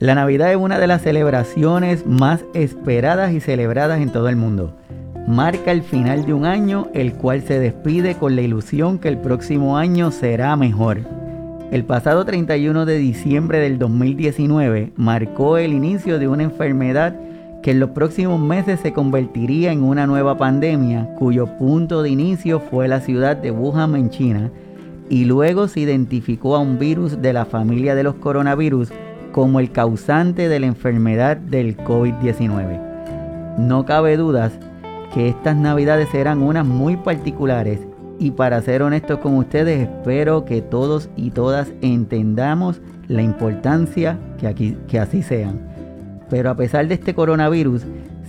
La Navidad es una de las celebraciones más esperadas y celebradas en todo el mundo. Marca el final de un año, el cual se despide con la ilusión que el próximo año será mejor. El pasado 31 de diciembre del 2019 marcó el inicio de una enfermedad que en los próximos meses se convertiría en una nueva pandemia, cuyo punto de inicio fue la ciudad de Wuhan en China, y luego se identificó a un virus de la familia de los coronavirus como el causante de la enfermedad del COVID-19. No cabe dudas que estas navidades serán unas muy particulares y para ser honestos con ustedes espero que todos y todas entendamos la importancia que, aquí, que así sean. Pero a pesar de este coronavirus,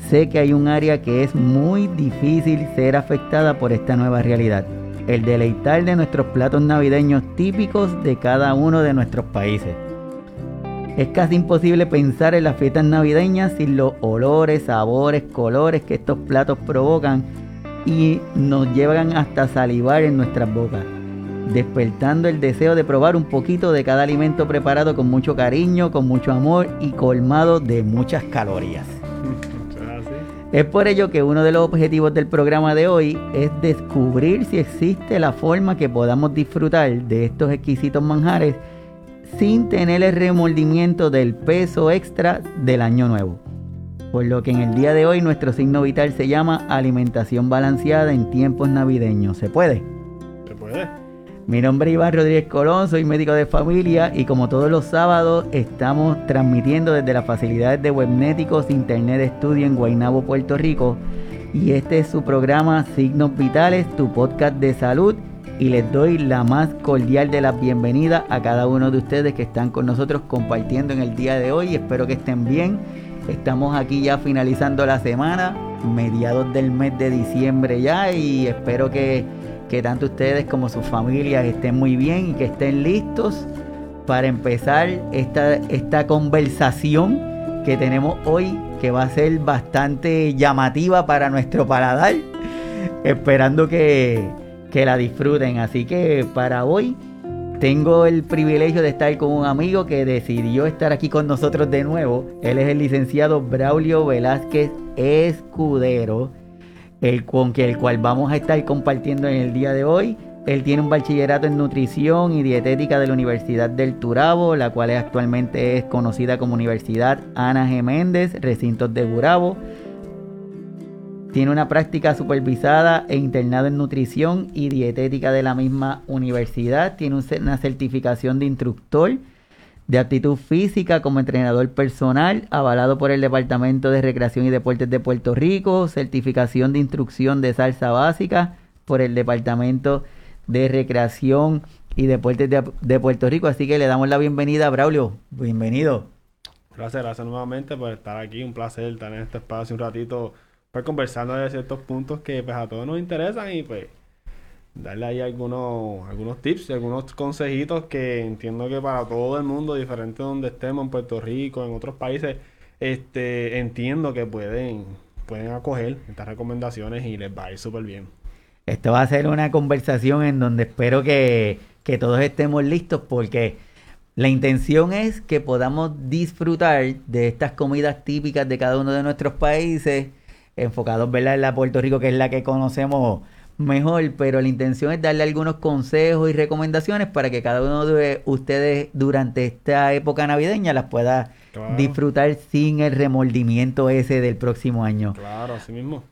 sé que hay un área que es muy difícil ser afectada por esta nueva realidad. El deleitar de nuestros platos navideños típicos de cada uno de nuestros países. Es casi imposible pensar en las fiestas navideñas sin los olores, sabores, colores que estos platos provocan y nos llevan hasta salivar en nuestras bocas, despertando el deseo de probar un poquito de cada alimento preparado con mucho cariño, con mucho amor y colmado de muchas calorías. Es por ello que uno de los objetivos del programa de hoy es descubrir si existe la forma que podamos disfrutar de estos exquisitos manjares sin tener el remordimiento del peso extra del año nuevo. Por lo que en el día de hoy nuestro signo vital se llama alimentación balanceada en tiempos navideños. ¿Se puede? Se puede. Mi nombre es Iván Rodríguez Colón, soy médico de familia y como todos los sábados estamos transmitiendo desde las facilidades de Webnéticos Internet Studio en Guaynabo, Puerto Rico. Y este es su programa Signos Vitales, tu podcast de salud y les doy la más cordial de las bienvenidas a cada uno de ustedes que están con nosotros compartiendo en el día de hoy. Espero que estén bien. Estamos aquí ya finalizando la semana, mediados del mes de diciembre ya y espero que, tanto ustedes como sus familias estén muy bien y que estén listos para empezar esta, esta conversación que tenemos hoy que va a ser bastante llamativa para nuestro paladar. Esperando que, que la disfruten. Así que para hoy tengo el privilegio de estar con un amigo que decidió estar aquí con nosotros de nuevo. Él es el licenciado Braulio Velázquez Escudero, el con el cual vamos a estar compartiendo en el día de hoy. Él tiene un bachillerato en nutrición y dietética de la Universidad del Turabo, la cual actualmente es conocida como Universidad Ana G. Méndez, recintos de Gurabo. Tiene una práctica supervisada e internado en nutrición y dietética de la misma universidad. Tiene una certificación de instructor de aptitud física como entrenador personal, avalado por el Departamento de Recreación y Deportes de Puerto Rico, certificación de instrucción de salsa básica por el Departamento de Recreación y Deportes de, Puerto Rico. Así que le damos la bienvenida a Braulio. Bienvenido. Gracias, gracias nuevamente por estar aquí. Un placer estar en este espacio un ratito pues conversando de ciertos puntos que pues a todos nos interesan y pues darle ahí algunos, algunos tips, algunos consejitos que entiendo que para todo el mundo, diferente donde estemos, en Puerto Rico, en otros países, este, entiendo que pueden, pueden acoger estas recomendaciones y les va a ir súper bien. Esto va a ser una conversación en donde espero que, que todos estemos listos porque la intención es que podamos disfrutar de estas comidas típicas de cada uno de nuestros países enfocados ¿verdad? en la Puerto Rico, que es la que conocemos mejor, pero la intención es darle algunos consejos y recomendaciones para que cada uno de ustedes durante esta época navideña las pueda disfrutar sin el remordimiento ese del próximo año. Claro, así mismo.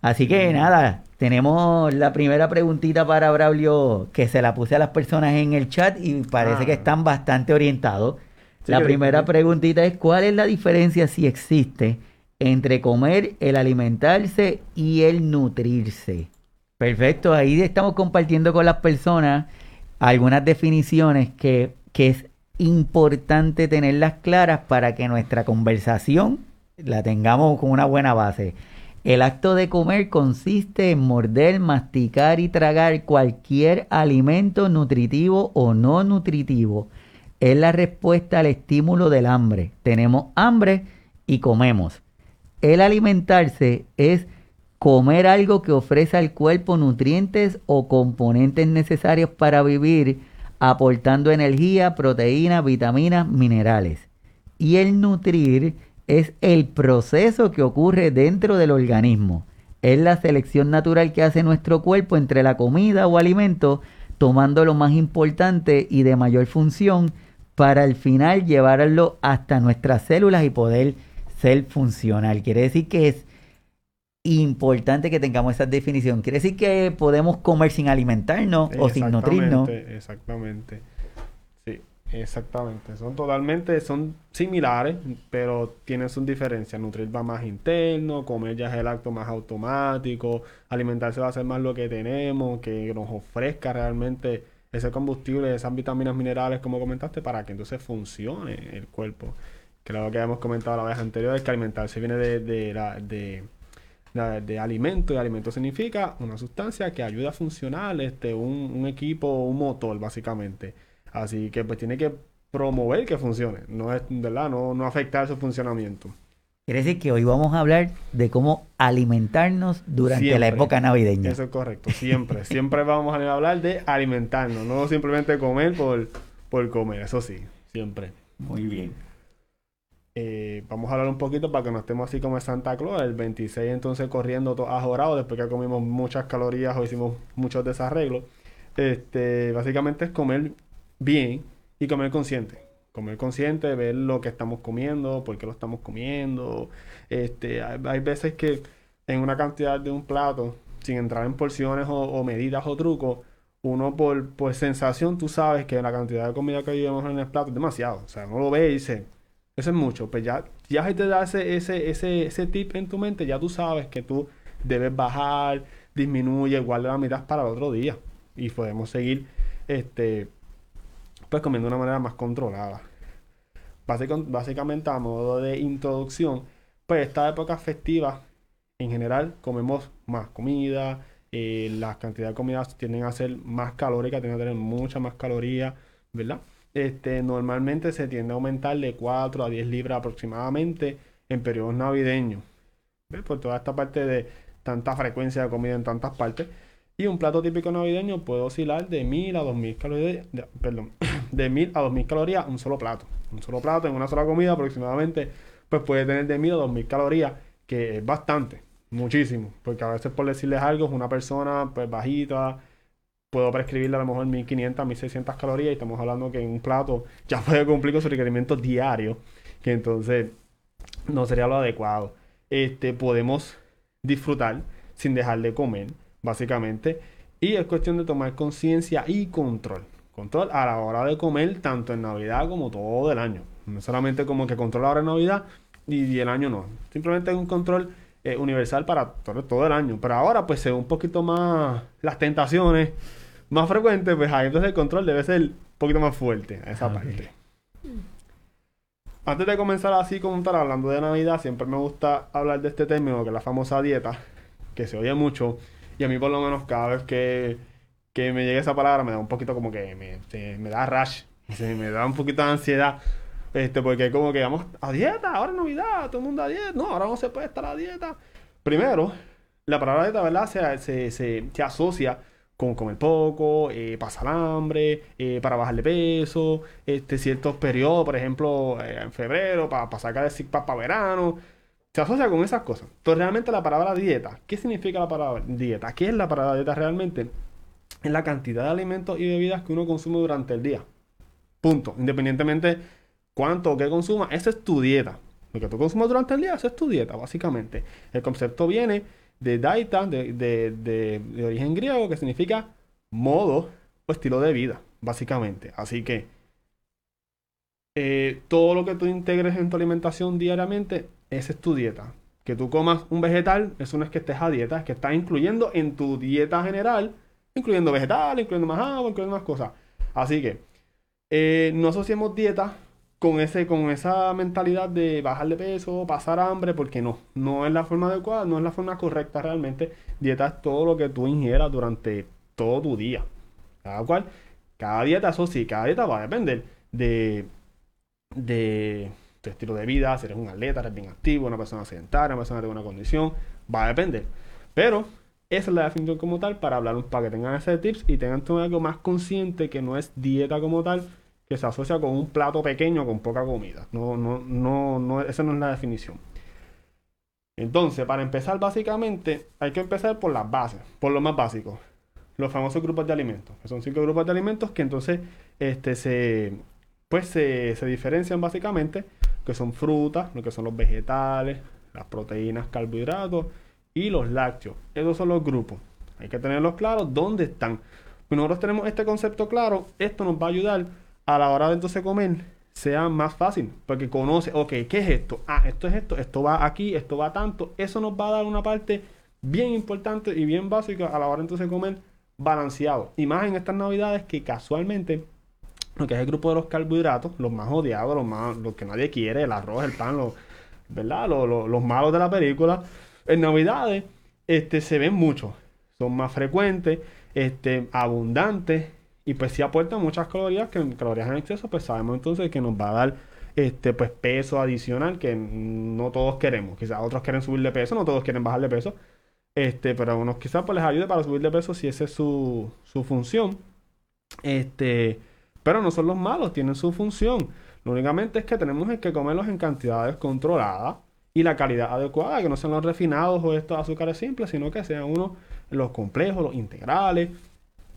Así que nada, tenemos la primera preguntita para Braulio que se la puse a las personas en el chat y parece que ah. están bastante orientados. la primera preguntita es ¿cuál es la diferencia si existe entre comer, el alimentarse y el nutrirse. Perfecto, ahí estamos compartiendo con las personas algunas definiciones que, que es importante tenerlas claras para que nuestra conversación la tengamos con una buena base. El acto de comer consiste en morder, masticar y tragar cualquier alimento nutritivo o no nutritivo. Es la respuesta al estímulo del hambre. Tenemos hambre y comemos. El alimentarse es comer algo que ofrece al cuerpo nutrientes o componentes necesarios para vivir, aportando energía, proteínas, vitaminas, minerales. Y el nutrir es el proceso que ocurre dentro del organismo. Es la selección natural que hace nuestro cuerpo entre la comida o alimento, tomando lo más importante y de mayor función para al final llevarlo hasta nuestras células y poder ser funcional. Quiere decir que es importante que tengamos esa definición. Quiere decir que podemos comer sin alimentarnos o sin nutrirnos. Exactamente. Exactamente, son totalmente, son similares, pero tienen sus diferencias. Nutrir va más interno, comer ya es el acto más automático, alimentarse va a ser más lo que tenemos, que nos ofrezca realmente ese combustible, esas vitaminas minerales, como comentaste, para que entonces funcione el cuerpo. Creo que hemos comentado la vez anterior, es que alimentarse viene de, de, de, de, alimento, y alimento significa una sustancia que ayuda a funcionar este, un, un equipo, un motor, básicamente Así que pues tiene que promover que funcione, no es, ¿verdad? No, no afectar su funcionamiento. Quiere decir que hoy vamos a hablar de cómo alimentarnos durante la época navideña. Eso es correcto, siempre. siempre vamos a hablar de alimentarnos, no simplemente comer por, por comer, eso sí, siempre. Muy bien. Eh, vamos a hablar un poquito para que no estemos así como en Santa Claus, el 26 entonces corriendo todo ajorado después que comimos muchas calorías o hicimos muchos desarreglos. Este, básicamente es comer bien y comer consciente. Comer consciente, ver lo que estamos comiendo, por qué lo estamos comiendo. Este, hay, veces que en una cantidad de un plato, sin entrar en porciones o, medidas o trucos, uno por, por, sensación tú sabes que la cantidad de comida que llevamos en el plato es demasiado. O sea, uno lo ve y dice, eso es mucho. Pues ya, ya te da ese, ese, ese, ese tip en tu mente, ya tú sabes que tú debes bajar, disminuye, guarda la mitad para el otro día. Y podemos seguir este, pues comiendo de una manera más controlada. básicamente a modo de introducción, pues esta época festiva en general comemos más comida, eh, las cantidades de comida tienden a ser más calóricas, tienden a tener mucha más calorías, ¿verdad? Este, normalmente se tiende a aumentar de 4 a 10 libras aproximadamente en periodos navideños. Por toda esta parte de tanta frecuencia de comida en tantas partes. Y un plato típico navideño puede oscilar de 1000 a 2000 calorías, perdón, de 1000 a 2000 calorías un solo plato. Un solo plato en una sola comida aproximadamente pues puede tener de 1000 a 2000 calorías, que es bastante, muchísimo, porque a veces por decirles algo es una persona pues bajita, puedo prescribirle a lo mejor 1500, 1600 calorías y estamos hablando que en un plato ya puede cumplir con sus requerimientos diarios, que entonces no sería lo adecuado. Este podemos disfrutar sin dejar de comer básicamente. Y es cuestión de tomar conciencia y control. Control a la hora de comer, tanto en Navidad como todo el año. No solamente como que control ahora en Navidad y, el año no. Simplemente un control eh, universal para todo, todo, el año. Pero ahora, pues, se ve un poquito más las tentaciones más frecuentes, pues ahí entonces el control debe ser un poquito más fuerte a esa ah, parte. Antes de comenzar así como estar hablando de Navidad, siempre me gusta hablar de este término, que es la famosa dieta, que se oye mucho y a mí por lo menos cada vez que, que me llega esa palabra me da un poquito como que me, me da rush, me da un poquito de ansiedad. Este, porque como que vamos a dieta, ahora es Navidad, todo el mundo a dieta. No, ahora no se puede estar a dieta. Primero, la palabra dieta, ¿verdad? Se, se, se, asocia con comer poco, eh, pasar hambre, eh, para bajar de peso, este, ciertos periodos, por ejemplo, eh, en febrero, para, para sacar el sick para verano se asocia con esas cosas. Pero realmente la palabra dieta, ¿qué significa la palabra dieta? ¿Qué es la palabra dieta realmente? Es la cantidad de alimentos y bebidas que uno consume durante el día. Punto. Independientemente cuánto o qué consuma, esa es tu dieta. Lo que tú consumas durante el día, esa es tu dieta, básicamente. El concepto viene de daita, de, de origen griego, que significa modo o estilo de vida, básicamente. Así que eh, todo lo que tú integres en tu alimentación diariamente, esa es tu dieta. Que tú comas un vegetal, eso no es que estés a dieta, es que estás incluyendo en tu dieta general, incluyendo vegetales, incluyendo más agua, incluyendo más cosas. Así que eh, no asociemos dieta con, ese, con esa mentalidad de bajar de peso, pasar hambre, porque no, no es la forma adecuada, no es la forma correcta realmente. Dieta es todo lo que tú ingieras durante todo tu día. Cada cual, cada dieta, eso sí, cada dieta va a depender de de tu estilo de vida, si eres un atleta, eres bien activo, una persona sedentaria, una persona de buena condición, va a depender. Pero esa es la definición como tal para hablar, para que tengan ese tips y tengan todo algo más consciente que no es dieta como tal, que se asocia con un plato pequeño con poca comida. No, no, no, no, esa no es la definición. Entonces, para empezar, básicamente, hay que empezar por las bases, por lo más básico. Los famosos grupos de alimentos, que son cinco grupos de alimentos que entonces este, se, pues se, se diferencian básicamente, que son frutas, lo que son los vegetales, las proteínas, carbohidratos y los lácteos. Esos son los grupos. Hay que tenerlos claros dónde están. Si nosotros tenemos este concepto claro, esto nos va a ayudar a la hora de entonces comer sea más fácil, porque conoce, ok, ¿qué es esto? Ah, esto es esto, esto va aquí, esto va tanto. Eso nos va a dar una parte bien importante y bien básica a la hora entonces de comer balanceado. Y más en estas navidades que casualmente lo que es el grupo de los carbohidratos, los más odiados, los más, los que nadie quiere, el arroz, el pan, los, ¿verdad? Los, malos de la película. En navidades, este, se ven mucho. Son más frecuentes, este, abundantes y pues si aportan muchas calorías, que calorías en exceso, pues sabemos entonces que nos va a dar este pues peso adicional que no todos queremos. Quizás otros quieren subir de peso, no todos quieren bajar de peso. Este, pero a unos quizás pues les ayude para subir de peso si esa es su, su función. Este, pero no son los malos, tienen su función. Lo únicamente es que tenemos que comerlos en cantidades controladas y la calidad adecuada, que no sean los refinados o estos azúcares simples, sino que sean unos los complejos, los integrales,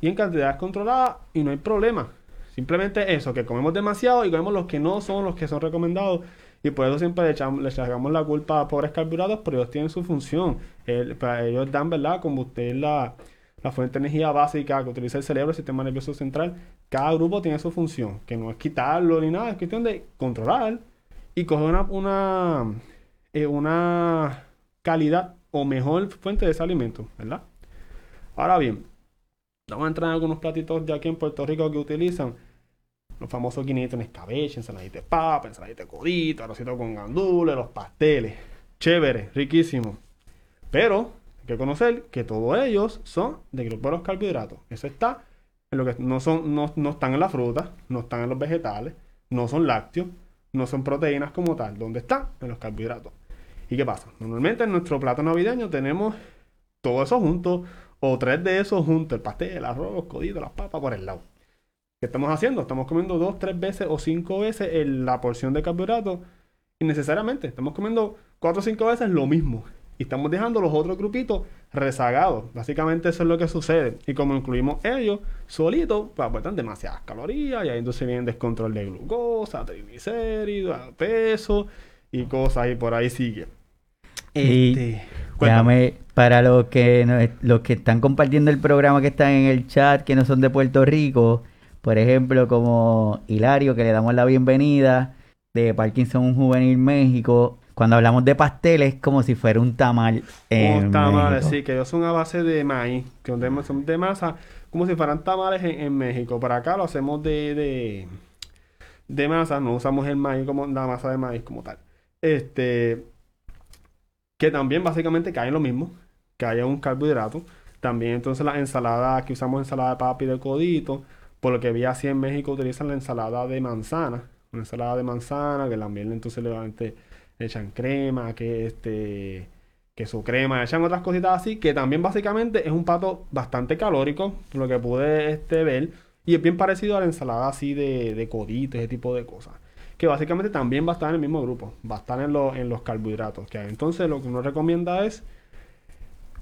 y en cantidades controladas y no hay problema. Simplemente eso, que comemos demasiado y comemos los que no son los que son recomendados. Y por eso siempre le, echamos, echamos la culpa a pobres carbohidratos, pero ellos tienen su función. ellos dan, ¿verdad? Como usted la, la fuente de energía básica que utiliza el cerebro, el sistema nervioso central. Cada grupo tiene su función, que no es quitarlo ni nada, es cuestión de controlar y coger una, una, eh, una calidad o mejor fuente de ese alimento, ¿verdad? Ahora bien, Vamos a entrar en algunos platitos de aquí en Puerto Rico que utilizan los famosos guineitos en escabeche, ensaladita de papa, ensaladita de codito, arrocito con gandules, los pasteles. Chévere, riquísimo. Pero hay que conocer que todos ellos son de grupo de los carbohidratos. Eso está en lo que no son, no, no están en la fruta, no están en los vegetales, no son lácteos, no son proteínas como tal. ¿Dónde están? En los carbohidratos. ¿Y qué pasa? Normalmente en nuestro plato navideño tenemos todo eso junto o tres de esos juntos, el pastel, el arroz, codito, las papas por el lado. ¿Qué estamos haciendo? Estamos comiendo dos, tres veces o cinco veces la porción de carbohidratos innecesariamente. Estamos comiendo cuatro o cinco veces lo mismo. Y estamos dejando los otros grupitos rezagados. Básicamente eso es lo que sucede. Y como incluimos ellos solitos, pues aportan demasiadas calorías. Y ahí entonces viene descontrol de glucosa, triglicéridos, peso y cosas. Y por ahí sigue. Este, para los que, los que están compartiendo el programa que están en el chat, que no son de Puerto Rico, por ejemplo, como Hilario, que le damos la bienvenida, de Parkinson Juvenil México. Cuando hablamos de pasteles, como si fuera un tamal. Un tamal, sí, que ellos son a base de maíz, que son de masa, como si fueran tamales en, México. Para acá lo hacemos de, de, de masa, no usamos el maíz como la masa de maíz como tal. Este, que también básicamente cae en lo mismo, que haya un carbohidrato. También entonces la ensalada, que usamos ensalada de papa y de codito, por lo que vi así en México utilizan la ensalada de manzana, una ensalada de manzana, que también entonces le, echan crema, que este queso crema, echan otras cositas así, que también básicamente es un pato bastante calórico, lo que pude este, ver, y es bien parecido a la ensalada así de, de codito, ese tipo de cosas que básicamente también va a estar en el mismo grupo, va a estar en, en los carbohidratos que Entonces lo que uno recomienda es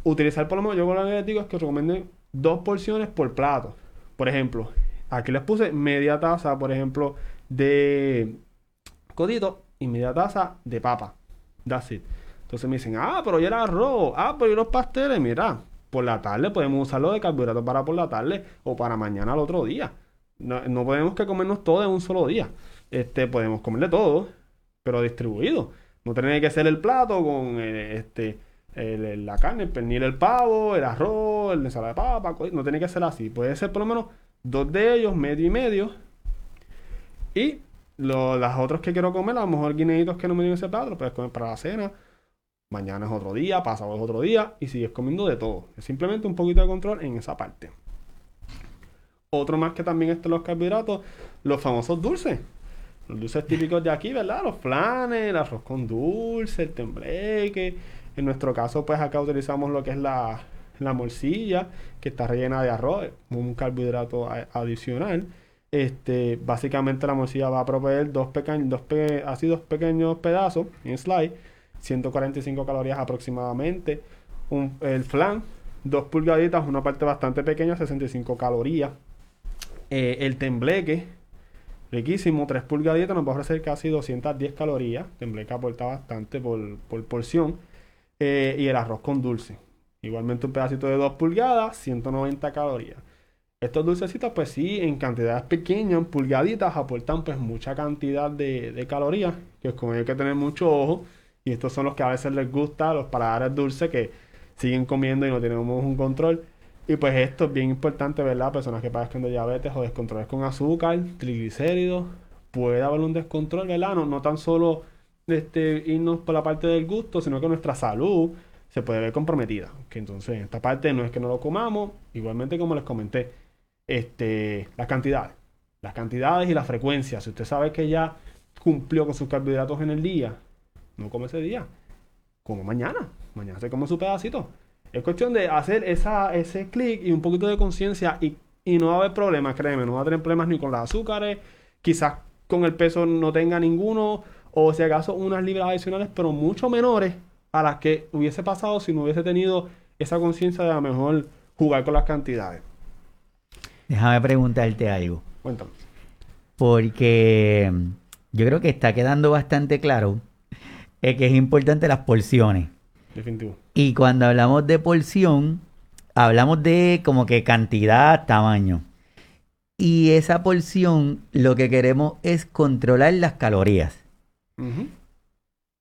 utilizar por lo menos, yo con lo que digo es que recomienden dos porciones por plato. Por ejemplo, aquí les puse media taza, por ejemplo, de codito y media taza de papa. That's it. Entonces me dicen, ah, pero ya era arroz, ah, pero y los pasteles, mira, por la tarde podemos usarlo de carbohidratos para por la tarde o para mañana al otro día. No, no podemos que comernos todo en un solo día este, podemos comerle todo, pero distribuido. No tiene que ser el plato con eh, este, la carne, el pernil, el pavo, el arroz, el ensalada de papa, no tiene que ser así. Puede ser por lo menos dos de ellos, medio y medio. Y las otras que quiero comer, a lo mejor guineitos que no me dieron ese plato, lo puedes comer para la cena. Mañana es otro día, pasado es otro día y sigues comiendo de todo. Es simplemente un poquito de control en esa parte. Otro más que también están los carbohidratos, los famosos dulces. Los dulces típicos de aquí, ¿verdad? Los flanes, el arroz con dulce, el tembleque. En nuestro caso, pues acá utilizamos lo que es la, la morcilla, que está rellena de arroz, un carbohidrato adicional. Este, básicamente la morcilla va a proveer dos, pequeños, dos así dos pequeños pedazos en slide, 145 calorías aproximadamente. el flan, dos pulgaditas, una parte bastante pequeña, 65 calorías. Eh, el tembleque, riquísimo, 3 pulgaditas, nos va a ofrecer casi 210 calorías. Tembleque aporta bastante por, por porción. Eh, y el arroz con dulce. Igualmente un pedacito de 2 pulgadas, 190 calorías. Estos dulcecitos, pues sí, en cantidades pequeñas, pulgaditas, aportan pues mucha cantidad de, calorías, que con ello hay que tener mucho ojo. Y estos son los que a veces les gusta, los paladares dulces que siguen comiendo y no tenemos un control. Y pues esto es bien importante, ¿verdad? Personas que padezcan de diabetes o descontroles con azúcar, triglicéridos, puede haber un descontrol, ¿verdad? No, no tan solo este, irnos por la parte del gusto, sino que nuestra salud se puede ver comprometida. Que entonces, en esta parte no es que no lo comamos, igualmente como les comenté, este, las cantidades. Las cantidades y la frecuencia. Si usted sabe que ya cumplió con sus carbohidratos en el día, no come ese día. Como mañana. Mañana se come su pedacito. Es cuestión de hacer esa, ese clic y un poquito de conciencia y, y, no va a haber problemas, créeme. No va a tener problemas ni con los azúcares. Quizás con el peso no tenga ninguno o si acaso unas libras adicionales, pero mucho menores a las que hubiese pasado si no hubiese tenido esa conciencia de a lo mejor jugar con las cantidades. Déjame preguntarte algo. Cuéntame. Porque yo creo que está quedando bastante claro que es importante las porciones. Definitivo. Y cuando hablamos de porción, hablamos de como que cantidad, tamaño. Y esa porción lo que queremos es controlar las calorías.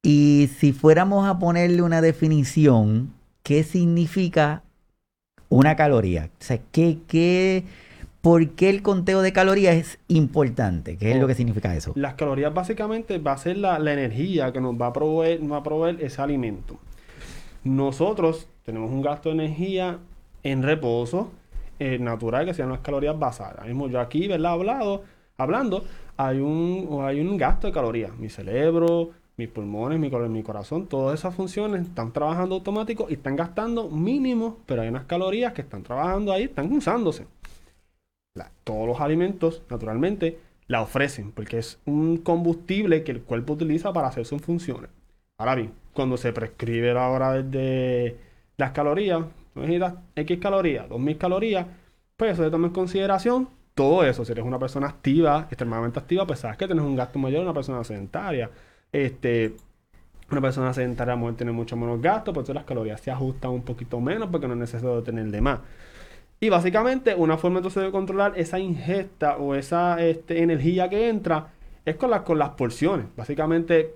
Y si fuéramos a ponerle una definición, ¿qué significa una caloría? O sea, ¿qué, qué, ¿por qué el conteo de calorías es importante? ¿Qué es lo que significa eso? Las calorías básicamente va a ser la, energía que nos va a proveer, va a proveer ese alimento. Nosotros tenemos un gasto de energía en reposo eh, natural que sean las calorías basadas. Mismo yo aquí, ¿verdad? Hablado, hablando, hay un, hay un gasto de calorías. Mi cerebro, mis pulmones, mi, corazón, todas esas funciones están trabajando automático y están gastando mínimo, pero hay unas calorías que están trabajando ahí, están usándose. todos los alimentos, naturalmente, la ofrecen porque es un combustible que el cuerpo utiliza para hacer sus funciones. Ahora bien, cuando se prescribe la hora de las calorías, necesitas X calorías, 2000 calorías, pues eso se toma en consideración todo eso, si eres una persona activa, extremadamente activa, pues sabes que tienes un gasto mayor una persona sedentaria. Este, una persona sedentaria a tener mucho menos gasto, por eso las calorías se ajustan un poquito menos porque no es necesario tener de más. Y básicamente una forma entonces de controlar esa ingesta o esa este, energía que entra es con las porciones. Básicamente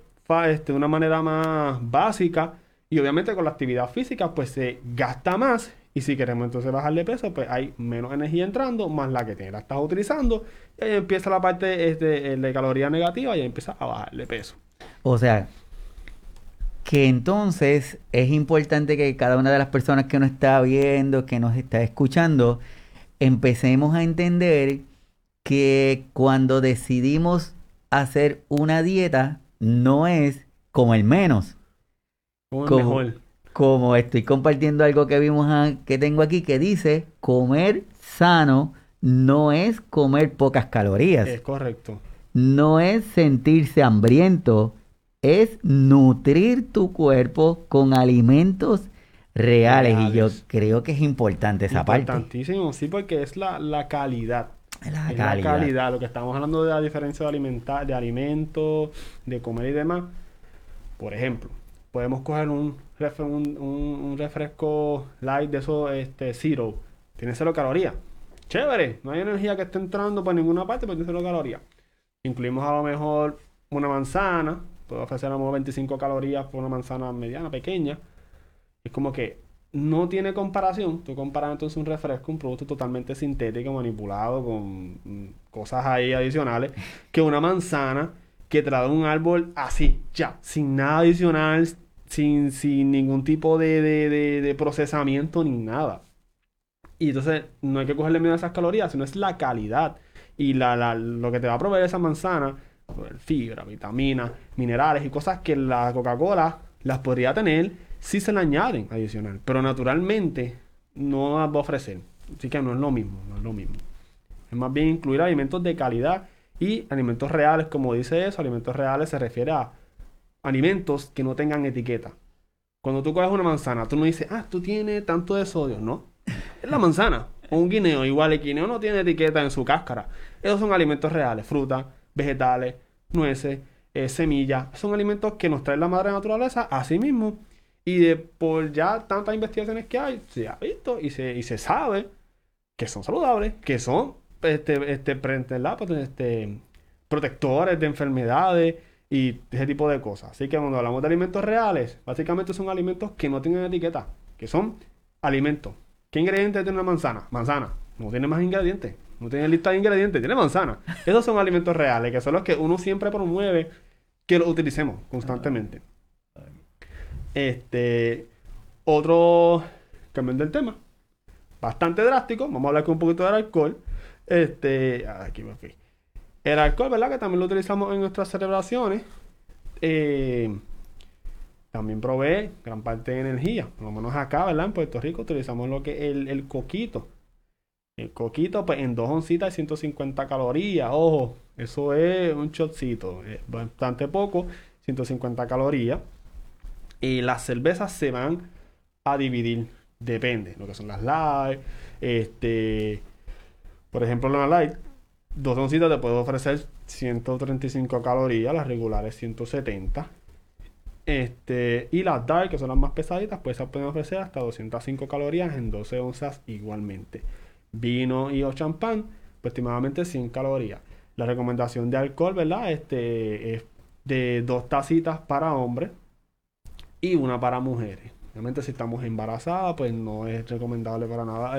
este, de una manera más básica y obviamente con la actividad física pues se gasta más y si queremos entonces bajarle peso, pues hay menos energía entrando, más la que tiene, la estás utilizando. Y ahí empieza la parte este, de caloría negativa y ahí empieza a bajarle peso. O sea, que entonces es importante que cada una de las personas que nos está viendo, que nos está escuchando, empecemos a entender que cuando decidimos hacer una dieta, no es como el menos. Como mejor como estoy compartiendo algo que vimos que tengo aquí que dice comer sano no es comer pocas calorías. Es correcto. No es sentirse hambriento, es nutrir tu cuerpo con alimentos reales. Y yo creo que es importante esa parte. Importantísimo, sí, porque es la, calidad. La calidad. la calidad. Lo que estamos hablando de la diferencia de, alimentar, de alimentos, de comer y demás. Por ejemplo, podemos coger un un, refresco light de eso, este, zero, tiene cero calorías. Chévere, no hay energía que esté entrando por ninguna parte, pero tiene cero calorías. Incluimos a lo mejor una manzana, puedo ofrecer a lo mejor 25 calorías por una manzana mediana, pequeña. Es como que no tiene comparación. Tú comparas entonces un refresco, un producto totalmente sintético, manipulado, con mm, cosas ahí adicionales, que una manzana que trae un árbol así, ya, sin nada adicional, sin, sin ningún tipo de, de, procesamiento ni nada. Y entonces no hay que cogerle miedo a esas calorías, sino es la calidad. Y la, la, lo que te va a proveer esa manzana, pues, fibra, vitaminas, minerales y cosas que la Coca-Cola las podría tener si se le añaden adicional. Pero naturalmente no las va a ofrecer. Así que no es lo mismo, no es lo mismo. Es más bien incluir alimentos de calidad y alimentos reales, como dice eso, alimentos reales se refiere a alimentos que no tengan etiqueta. Cuando tú coges una manzana, tú no dices, ah, tú tienes tanto de sodio, no. Es la manzana. Un guineo, igual el guineo no tiene etiqueta en su cáscara. Esos son alimentos reales, frutas, vegetales, nueces, eh, semillas. Son alimentos que nos trae la madre naturaleza a sí mismo. Y de, por ya tantas investigaciones que hay, se ha visto y se, y se sabe que son saludables, que son este, este, pues, este, protectores de enfermedades y ese tipo de cosas. Así que cuando hablamos de alimentos reales, básicamente son alimentos que no tienen etiqueta, que son alimentos. ¿Qué ingredientes tiene una manzana? Manzana. No tiene más ingredientes. No tiene lista de ingredientes, tiene manzana. Esos son alimentos reales, que son los que uno siempre promueve que los utilicemos constantemente. Este, otro, cambiando el tema, bastante drástico, vamos a hablar con un poquito del alcohol. Este, aquí me fui. El alcohol, ¿verdad? Que también lo utilizamos en nuestras celebraciones. Eh, también provee gran parte de energía. Por lo menos acá, ¿verdad? En Puerto Rico utilizamos lo que es el, coquito. El coquito, pues en dos oncitas de 150 calorías. Ojo, eso es un shotcito. Bastante poco, 150 calorías. Y las cervezas se van a dividir. Depende. Lo que son las light. Este. Por ejemplo, la light dos oncitas te puedo ofrecer 135 calorías, las regulares 170. Este, y las dark, que son las más pesaditas, pues esas pueden ofrecer hasta 205 calorías en 12 onzas igualmente. Vino y champán, pues estimadamente 100 calorías. La recomendación de alcohol, ¿verdad? Este es de dos tacitas para hombres y una para mujeres. Obviamente si estamos embarazadas, pues no es recomendable para nada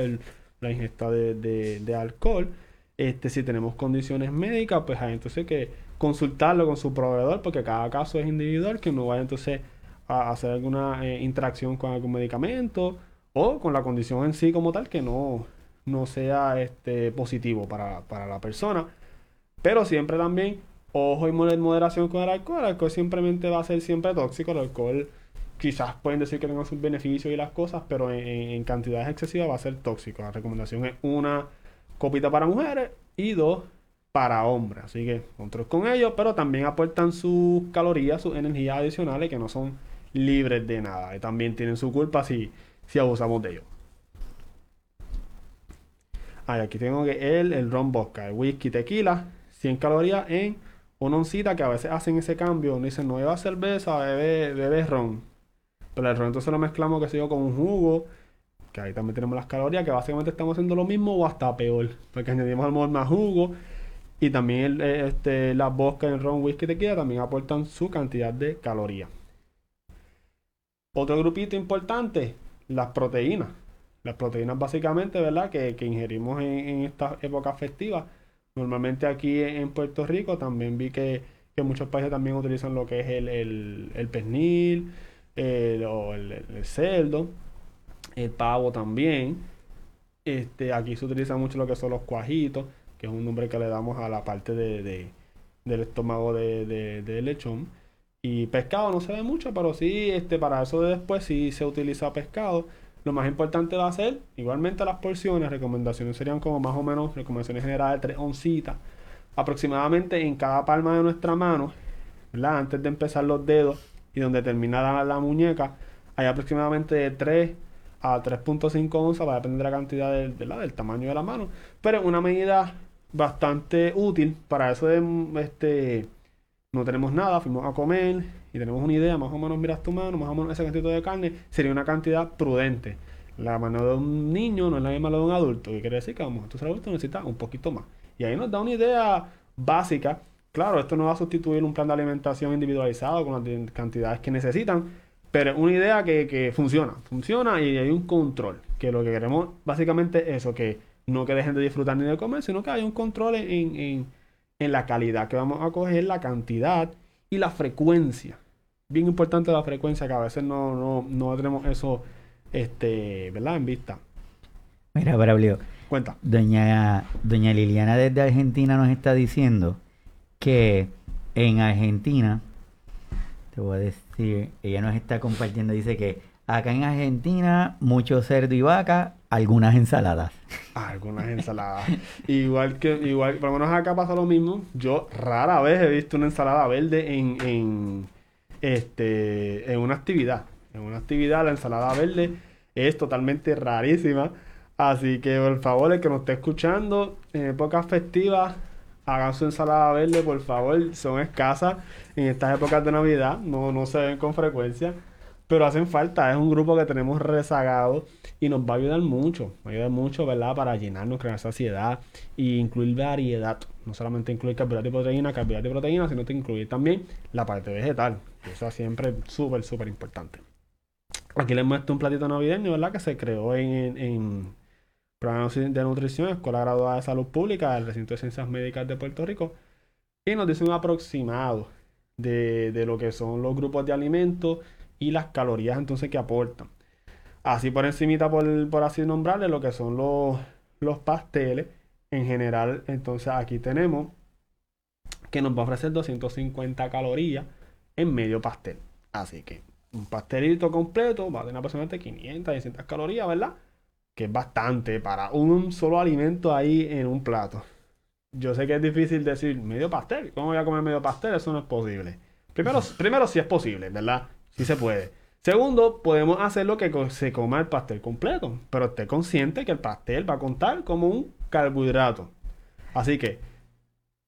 la ingesta de alcohol. Este, si tenemos condiciones médicas, pues hay entonces que consultarlo con su proveedor, porque cada caso es individual, que no vaya entonces a hacer alguna eh, interacción con algún medicamento o con la condición en sí como tal que no, no sea este, positivo para, para la persona. Pero siempre también, ojo y moderación con el alcohol. El alcohol simplemente va a ser siempre tóxico. El alcohol quizás pueden decir que tenga sus beneficios y las cosas, pero en, cantidades excesivas va a ser tóxico. La recomendación es una copita para mujeres y dos para hombres. Así que control con ellos, pero también aportan sus calorías, sus energías adicionales que no son libres de nada. Y también tienen su culpa si, si abusamos de ellos. aquí tengo que el, el ron vodka, el whisky, tequila, 100 calorías en una oncita que a veces hacen ese cambio. Dicen, no beba cerveza, bebe, bebe ron. Pero el ron entonces lo mezclamos, que se yo, con un jugo que ahí también tenemos las calorías, que básicamente estamos haciendo lo mismo o hasta peor, porque añadimos al más jugo y también eh, este, vodka, el ron, whisky, tequila también aportan su cantidad de calorías. Otro grupito importante, las proteínas. Las proteínas básicamente, ¿verdad? Que, ingerimos en, estas épocas festivas. Normalmente aquí en Puerto Rico también vi que, muchos países también utilizan lo que es el, pernil o el cerdo el pavo también. Este, aquí se utiliza mucho lo que son los cuajitos, que es un nombre que le damos a la parte de, del estómago de, lechón. Y pescado no se ve mucho, pero sí, este, para eso de después sí se utiliza pescado. Lo más importante va a ser, igualmente las porciones, recomendaciones serían como más o menos, recomendaciones generales, tres oncitas, aproximadamente en cada palma de nuestra mano, ¿verdad? Antes de empezar los dedos y donde termina la, muñeca, hay aproximadamente tres a 3.5 onzas, va a depender de la cantidad del, del tamaño de la mano, pero una medida bastante útil para eso de este no tenemos nada, fuimos a comer y tenemos una idea, más o menos miras tu mano, más o menos ese cantidad de carne, sería una cantidad prudente. La mano de un niño no es la misma de un adulto, que quiere decir que a lo mejor tu adulto necesita un poquito más. Y ahí nos da una idea básica. Claro, esto no va a sustituir un plan de alimentación individualizado con las cantidades que necesitan, pero es una idea que, funciona, funciona y hay un control. Que lo que queremos básicamente es eso, que no que dejen de disfrutar ni de comer, sino que hay un control en, la calidad que vamos a coger, la cantidad y la frecuencia. Bien importante la frecuencia, que a veces no, no, tenemos eso este, ¿verdad? en vista. Mira, Braulio. Cuenta. Doña, doña Liliana desde Argentina nos está diciendo que en Argentina, te voy a decir, ella nos está compartiendo, dice que Acá en Argentina, mucho cerdo y vaca, algunas ensaladas. Algunas ensaladas. igual que, igual, por lo menos acá pasa lo mismo. Yo rara vez he visto una ensalada verde en, en, este, en una actividad. En una actividad la ensalada verde es totalmente rarísima. Así que por favor, el que nos esté escuchando en épocas festivas, hagan su ensalada verde, por favor. Son escasas en estas épocas de Navidad. No, no se ven con frecuencia pero hacen falta. Es un grupo que tenemos rezagado y nos va a ayudar mucho. Va a ayudar mucho, ¿verdad? Para llenarnos, crear saciedad e incluir variedad. No solamente incluir carbohidratos y proteína, carbohidratos y proteína, sino que incluir también la parte vegetal. Eso es siempre súper, súper importante. Aquí les muestro un platito navideño, ¿verdad? Que se creó en, programa de nutrición, Escuela Graduada de Salud Pública del Recinto de Ciencias Médicas de Puerto Rico. Y nos dice un aproximado de, de lo que son los grupos de alimentos y las calorías entonces que aportan. Así por encimita, por, por así nombrarle, lo que son los, los pasteles. En general, entonces aquí tenemos que nos va a ofrecer 250 calorías en medio pastel. Así que un pastelito completo va a tener aproximadamente 500, 600 calorías, ¿verdad? Que es bastante para un solo alimento ahí en un plato. Yo sé que es difícil decir medio pastel. ¿Cómo voy a comer medio pastel? Eso no es posible. Primero, primero sí es posible, ¿verdad? Sí se puede. Segundo, podemos hacerlo que se coma el pastel completo, pero esté consciente que el pastel va a contar como un carbohidrato. Así que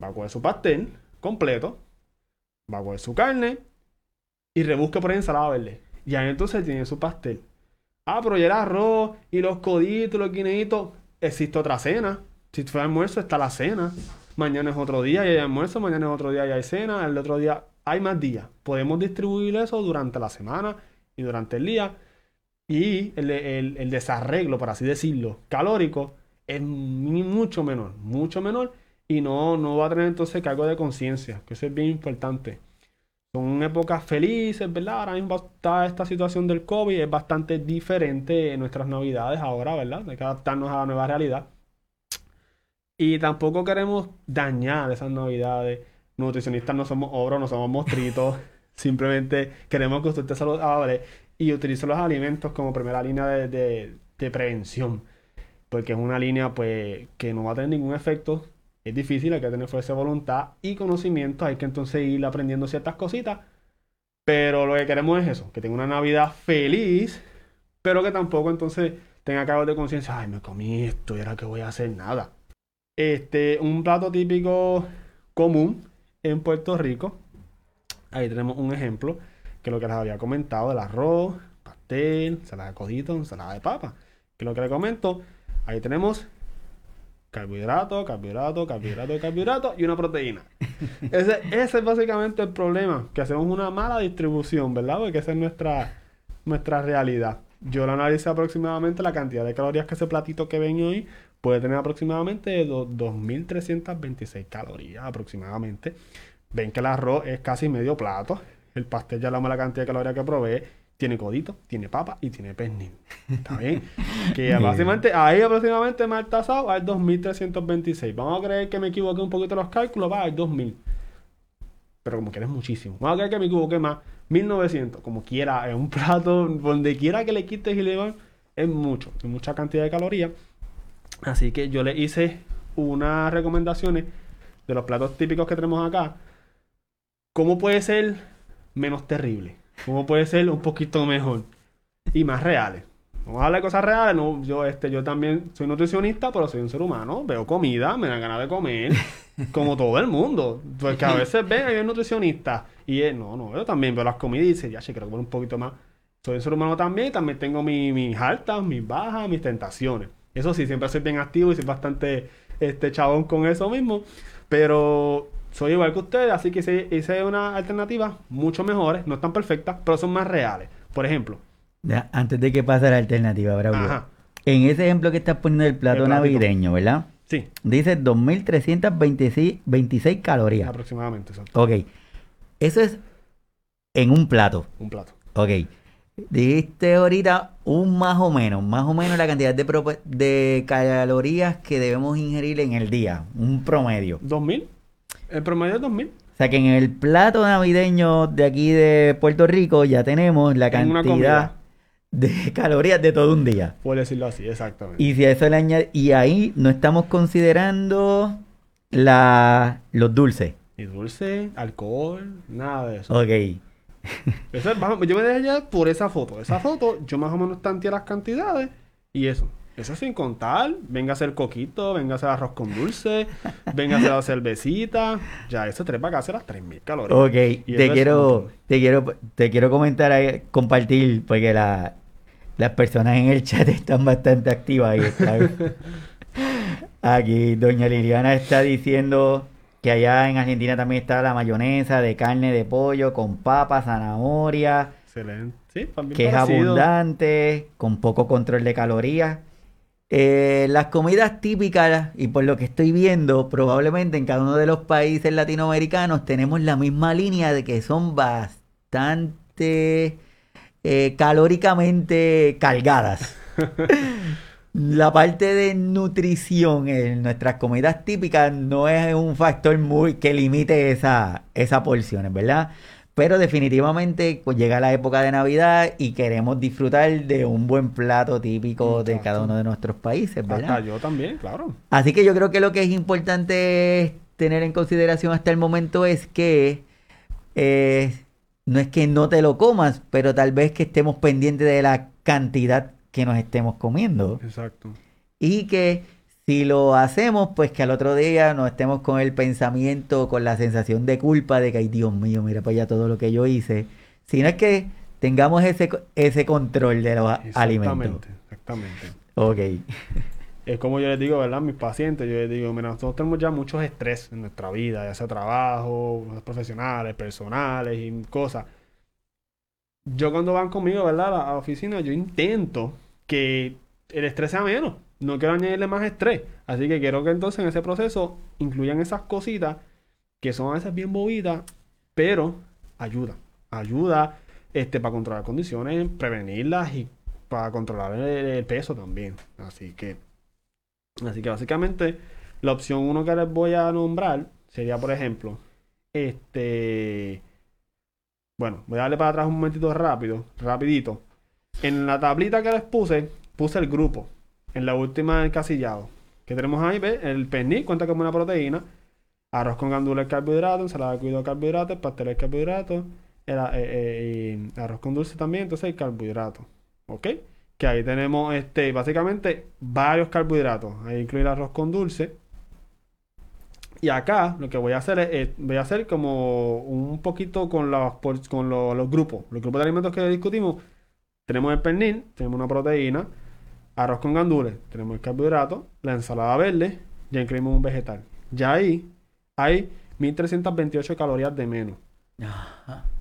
va a coger su pastel completo, va a coger su carne y rebusque por ahí ensalada verde. Y ahí entonces tiene su pastel. Ah, pero ya el arroz y los coditos, los guineitos, existe otra cena. Si fue almuerzo, está la cena. Mañana es otro día y hay almuerzo, mañana es otro día y hay cena, el otro día hay más días. Podemos distribuir eso durante la semana y durante el día. Y el, desarreglo, por así decirlo, calórico es mucho menor, mucho menor. Y no, no va a tener entonces cargo de conciencia, que eso es bien importante. Son épocas felices, ¿verdad? Ahora mismo está esta situación del COVID, es bastante diferente en nuestras navidades ahora, ¿verdad? Hay que adaptarnos a la nueva realidad. Y tampoco queremos dañar esas navidades nutricionistas no somos obros, no somos mostritos. Simplemente queremos que usted esté saludable y utilice los alimentos como primera línea de, prevención. Porque es una línea pues que no va a tener ningún efecto. Es difícil, hay que tener fuerza de voluntad y conocimiento. Hay que entonces ir aprendiendo ciertas cositas. Pero lo que queremos es eso, que tenga una Navidad feliz, pero que tampoco entonces tenga cargo de conciencia, ay, me comí esto y ahora que voy a hacer nada. Este, un plato típico común en Puerto Rico. Ahí tenemos un ejemplo que lo que les había comentado, el arroz, pastel, ensalada de codito, ensalada de papa. Que lo que les comento, ahí tenemos carbohidrato, carbohidrato, carbohidrato, carbohidrato y una proteína. Ese, es básicamente el problema, que hacemos una mala distribución, ¿verdad? Porque esa es nuestra, nuestra realidad. Yo lo analicé aproximadamente la cantidad de calorías que ese platito que ven hoy puede tener aproximadamente 2.326 calorías aproximadamente. Ven que el arroz es casi medio plato. El pastel ya la mala cantidad de calorías que provee. Tiene codito, tiene papa y tiene pernil. ¿Está bien? que básicamente ahí aproximadamente mal tasado hay 2.326. Vamos a creer que me equivoqué un poquito en los cálculos, va, hay 2.000. Pero como quieres muchísimo. Vamos a creer que me equivoqué más. 1.900. Como quiera, es un plato, donde quiera que le quites y le van, es mucho. Es mucha cantidad de calorías. Así que yo le hice unas recomendaciones de los platos típicos que tenemos acá. ¿Cómo puede ser menos terrible? ¿Cómo puede ser un poquito mejor? Y más reales. Vamos a hablar de cosas reales. No, yo, este, yo también soy nutricionista, pero soy un ser humano. Veo comida, me dan ganas de comer. como todo el mundo. Porque a veces ven, hay un nutricionista. Y él, no, no, yo también veo las comidas y dice, ya, che, quiero comer un poquito más. Soy un ser humano también. También tengo mis altas, mis bajas, mis tentaciones. Eso sí, siempre soy bien activo y soy bastante este, chabón con eso mismo. Pero soy igual que ustedes, así que hice, una alternativa mucho mejores, no están perfectas, pero son más reales. Por ejemplo. antes de que pase la alternativa, Braulio. En ese ejemplo que estás poniendo del plato navideño, ¿verdad? Sí. Dice 2.326 calorías. Aproximadamente, Ok. Eso es en un plato. Un plato. Ok. Dijiste ahorita un más o menos, más o menos la cantidad de, de calorías que debemos ingerir en el día, un promedio. ¿2000? El promedio es 2000. O sea que en el plato navideño de aquí de Puerto Rico ya tenemos la cantidad de calorías de todo un día. Por decirlo así, exactamente. Y si a eso le añade, y ahí no estamos considerando la, los dulces. Ni dulce, alcohol, nada de eso. Ok. Eso es yo me dejé ya por esa foto. Esa foto, yo más o menos tanteé las cantidades y eso. Eso sin contar, venga a hacer coquito, venga a hacer arroz con dulce, venga a hacer la cervecita. Ya, eso trepa casi las 3.000 calorías. Ok, Y te es quiero, te quiero, te quiero comentar, ahí, compartir, porque la, las personas en el chat están bastante activas. y están- Aquí doña Liliana está diciendo que allá en Argentina también está la mayonesa de carne de pollo con papa, zanahoria, Excelente. Sí, también que es parecido. abundante, con poco control de calorías. Eh, las comidas típicas, y por lo que estoy viendo, probablemente en cada uno de los países latinoamericanos tenemos la misma línea de que son bastante eh, calóricamente cargadas. La parte de nutrición en nuestras comidas típicas no es un factor muy que limite esa, esas porciones, ¿verdad? Pero definitivamente pues, llega la época de Navidad y queremos disfrutar de un buen plato típico de cada uno de nuestros países, Hasta ¿verdad? yo también, claro. Así que yo creo que lo que es importante tener en consideración hasta el momento es que eh, no es que no te lo comas, pero tal vez que estemos pendientes de la cantidad que nos estemos comiendo. Exacto. Y que si lo hacemos, pues que al otro día no estemos con el pensamiento, con la sensación de culpa de que, ay Dios mío, mira para allá todo lo que yo hice. Sino es que tengamos ese, ese control de los a- alimentos. Exactamente, exactamente. Ok. Es como yo les digo, ¿verdad? Mis pacientes, yo les digo, mira, nosotros tenemos ya muchos estrés en nuestra vida, ya sea trabajo, profesionales, personales y cosas. Yo cuando van conmigo, ¿verdad? A la oficina, yo intento que el estrés sea menos. No quiero añadirle más estrés. Así que quiero que entonces en ese proceso incluyan esas cositas que son a veces bien bobitas, pero ayuda. Ayuda este, para controlar condiciones, prevenirlas y para controlar el, el peso también. Así que Así que básicamente la opción uno que les voy a nombrar sería, por ejemplo, este... Bueno, voy a darle para atrás un momentito rápido, rapidito. En la tablita que les puse, puse el grupo. En la última encasillado. Que tenemos ahí, ¿ves? El pernil cuenta como una proteína. Arroz con gandules carbohidratos, ensalada de cuido carbohidratos, pasteles carbohidratos, el, eh, eh, arroz con dulce también, entonces el carbohidrato. ¿Ok? Que ahí tenemos este, básicamente varios carbohidratos. Ahí incluye el arroz con dulce. Y acá lo que voy a hacer es, eh, voy a hacer como un poquito con, los, con lo- los grupos. Los grupos de alimentos que discutimos. Tenemos el pernil, tenemos una proteína, arroz con gandules, tenemos el carbohidrato, la ensalada verde, ya incluimos un vegetal. Ya ahí hay 1328 calorías de menos.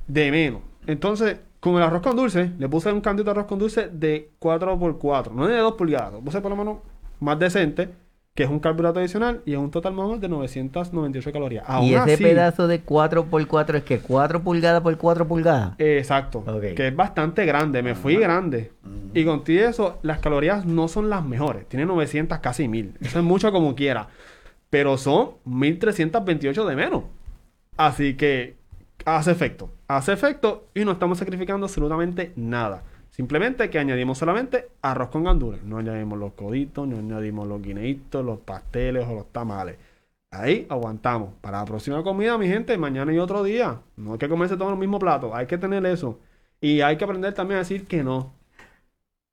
De menos. Entonces, con el arroz con dulce, le puse un cantito de arroz con dulce de 4x4, no de 2 pulgadas. Lo puse por lo menos más decente, que es un carbohidrato adicional y es un total más o menos de 998 calorías. Aún y ese así- pedazo de 4x4 es que 4 pulgadas por 4 pulgadas. Exacto. Que es bastante grande. Me fui grande. Y contigo eso, las calorías no son las mejores. Tiene 900, casi 1000. Eso es mucho como quiera. Pero son 1328 de menos. Así que hace efecto. Hace efecto y no estamos sacrificando absolutamente nada. Simplemente que añadimos solamente arroz con gandules. No añadimos los coditos, no añadimos los guineitos, los pasteles o los tamales. Ahí aguantamos. Para la próxima comida, mi gente, mañana y otro día. No hay que comerse todo en el mismo plato. Hay que tener eso. Y hay que aprender también a decir que no.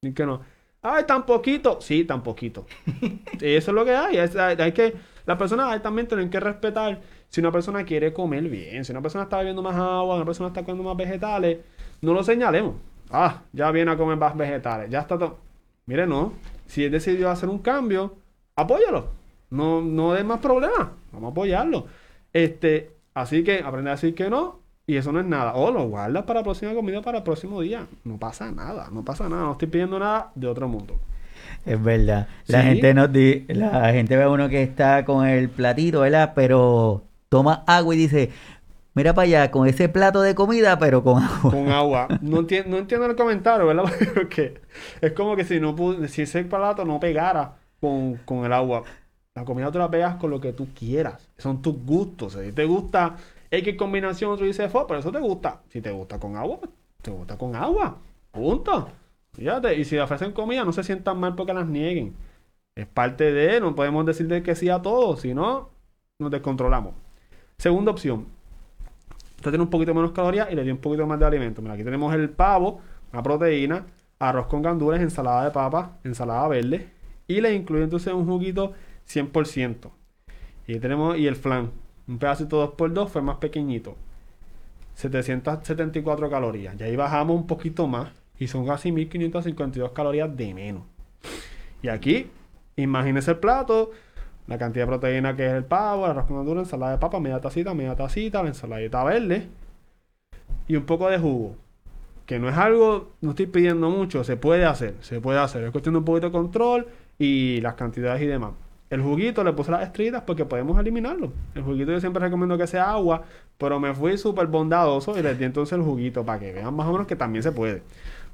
Y que no. Ay, tan poquito. Sí, tan poquito. Eso es lo que hay. Es- hay, hay que, las personas también tienen que respetar si una persona quiere comer bien. Si una persona está bebiendo más agua, una persona está comiendo más vegetales, no lo señalemos. Ah, ya viene a comer más vegetales. Ya está todo. Mire, no. Si él decidió hacer un cambio, apóyalo. No, no des más problemas. Vamos a apoyarlo. Este, así que aprende a decir que no. Y eso no es nada. O lo guardas para la próxima comida, para el próximo día. No pasa nada. No pasa nada. No estoy pidiendo nada de otro mundo. Es verdad. La Sí. gente nos di- la gente ve a uno que está con el platito, ¿verdad? Pero toma agua y dice, mira para allá, con ese plato de comida, pero con agua. Con agua. No, enti- no entiendo el comentario, ¿verdad? Porque es como que si no si ese plato no pegara con, con el agua. La comida tú la pegas con lo que tú quieras. Son tus gustos. Si te gusta X combinación, tú dices, "Fo, pero eso te gusta. Si te gusta con agua, pues, te gusta con agua. Punto. Fíjate, y si ofrecen comida, no se sientan mal porque las nieguen. Es parte de, no podemos decirle que sí a todo, si no, nos descontrolamos. Segunda opción. Usted tiene un poquito menos calorías y le dio un poquito más de alimento. Aquí tenemos el pavo, una proteína, arroz con gandules, ensalada de papa, ensalada verde. Y le incluye entonces un juguito 100%. Y tenemos, y el flan, un pedacito 2x2 fue más pequeñito. 774 calorías. Y ahí bajamos un poquito más y son casi 1552 calorías de menos. Y aquí, imagínese el plato, la cantidad de proteína que es el pavo, el arroz con verdura, ensalada de papa, media tacita, media tacita, la ensaladita verde y un poco de jugo. Que no es algo, no estoy pidiendo mucho, se puede hacer, se puede hacer. Es cuestión de un poquito de control y las cantidades y demás. El juguito le puse las estrellitas porque podemos eliminarlo. El juguito yo siempre recomiendo que sea agua, pero me fui súper bondadoso y le di entonces el juguito para que vean más o menos que también se puede.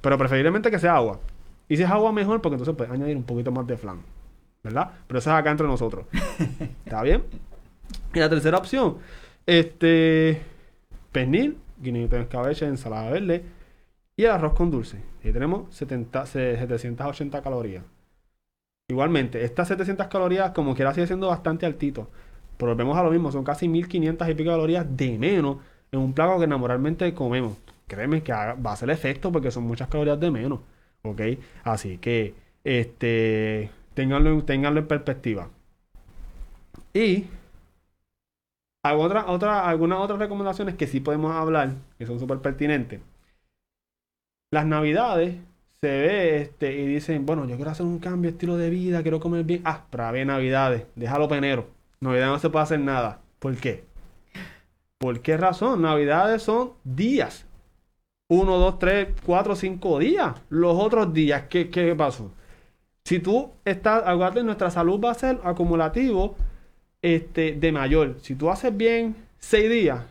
Pero preferiblemente que sea agua. Y si es agua mejor porque entonces puedes añadir un poquito más de flan. ¿Verdad? Pero eso es acá entre nosotros. ¿Está bien? Y la tercera opción, este, pernil, guineo de escabeche, ensalada verde y el arroz con dulce. Y tenemos 70, 780 calorías. Igualmente, estas 700 calorías, como quiera, sigue siendo bastante altito. Pero vemos a lo mismo, son casi 1500 y pico calorías de menos en un plato que naturalmente comemos. Créeme que va a hacer efecto porque son muchas calorías de menos. ¿Ok? Así que, este, ténganlo, en perspectiva. Y otra, otra, algunas otras recomendaciones que sí podemos hablar, que son súper pertinentes. Las navidades se ve este, y dicen, bueno, yo quiero hacer un cambio de estilo de vida, quiero comer bien. Ah, para ver Navidades, déjalo penero. Navidad no se puede hacer nada. ¿Por qué? ¿Por qué razón? Navidades son días. Uno, dos, tres, cuatro, cinco días. Los otros días, ¿qué, qué pasó? Si tú estás, aguante, nuestra salud va a ser acumulativo este, de mayor. Si tú haces bien seis días,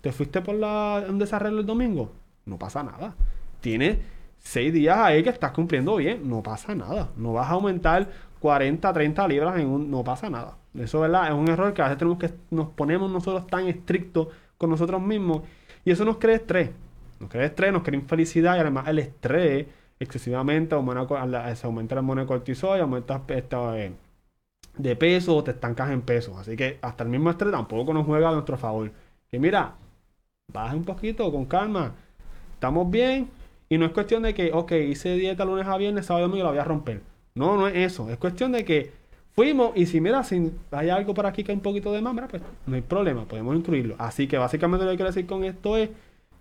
te fuiste por la, un desarrollo el domingo, no pasa nada. Tienes seis días ahí que estás cumpliendo bien, no pasa nada. No vas a aumentar 40, 30 libras en un... No pasa nada. Eso, ¿verdad? Es un error que a veces tenemos que... Nos ponemos nosotros tan estrictos con nosotros mismos y eso nos crea estrés. Nos crea estrés, nos crea infelicidad y además el estrés excesivamente se aumenta el hormona cortisol y aumenta eh, de peso o te estancas en peso. Así que hasta el mismo estrés tampoco nos juega a nuestro favor. Que mira, baja un poquito con calma. Estamos bien, y no es cuestión de que, ok, hice dieta lunes a viernes, sábado y domingo la voy a romper. No, no es eso. Es cuestión de que fuimos y si, mira, si hay algo por aquí que hay un poquito de más, mira, pues no hay problema, podemos incluirlo. Así que básicamente lo que quiero decir con esto es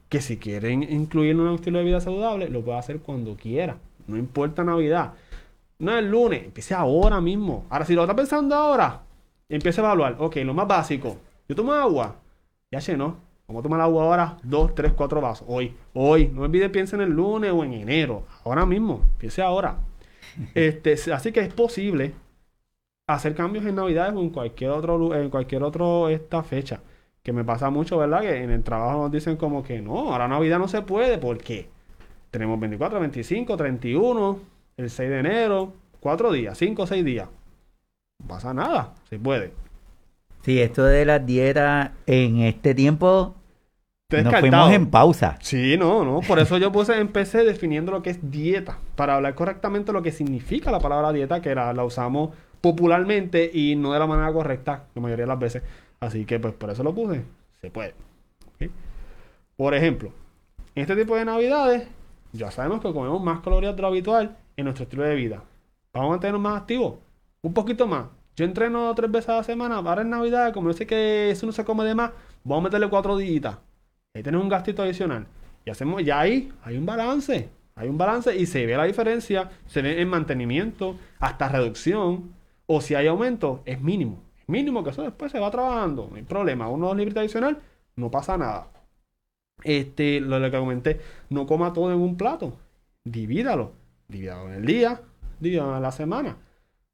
que si quieren incluirlo en un estilo de vida saludable, lo puede hacer cuando quiera. No importa Navidad. No es el lunes, empiece ahora mismo. Ahora, si lo está pensando ahora, empiece a evaluar. Ok, lo más básico. Yo tomo agua. Ya no Vamos a tomar agua ahora, dos, tres, cuatro vasos. Hoy, hoy. No olvide, piense en el lunes o en enero. Ahora mismo. Piense ahora. Este, así que es posible hacer cambios en Navidades o en cualquier otro, en cualquier otro esta fecha. Que me pasa mucho, ¿verdad? Que en el trabajo nos dicen como que no, ahora Navidad no se puede. ¿Por qué? Tenemos 24, 25, 31, el 6 de enero, cuatro días, cinco o seis días. No pasa nada, se puede. Sí, esto de las dietas en este tiempo nos fuimos en pausa. Sí, no, no. Por eso yo puse, empecé definiendo lo que es dieta. Para hablar correctamente lo que significa la palabra dieta, que la, la usamos popularmente y no de la manera correcta, la mayoría de las veces. Así que, pues, por eso lo puse. Se puede. Por ejemplo, en este tipo de navidades, ya sabemos que comemos más calorías de lo habitual en nuestro estilo de vida. Vamos a mantenernos más activos. Un poquito más. Yo entreno tres veces a la semana. Ahora en Navidad, como yo sé que eso no se come de más, vamos a meterle cuatro días Ahí tenés un gastito adicional. Y hacemos, ya ahí hay un balance. Hay un balance y se ve la diferencia. Se ve en mantenimiento, hasta reducción. O si hay aumento, es mínimo. Mínimo que eso después se va trabajando. No hay problema. Uno dos adicional, no pasa nada. Este, lo, que comenté, no coma todo en un plato. Divídalo. Divídalo en el día, divídalo en la semana.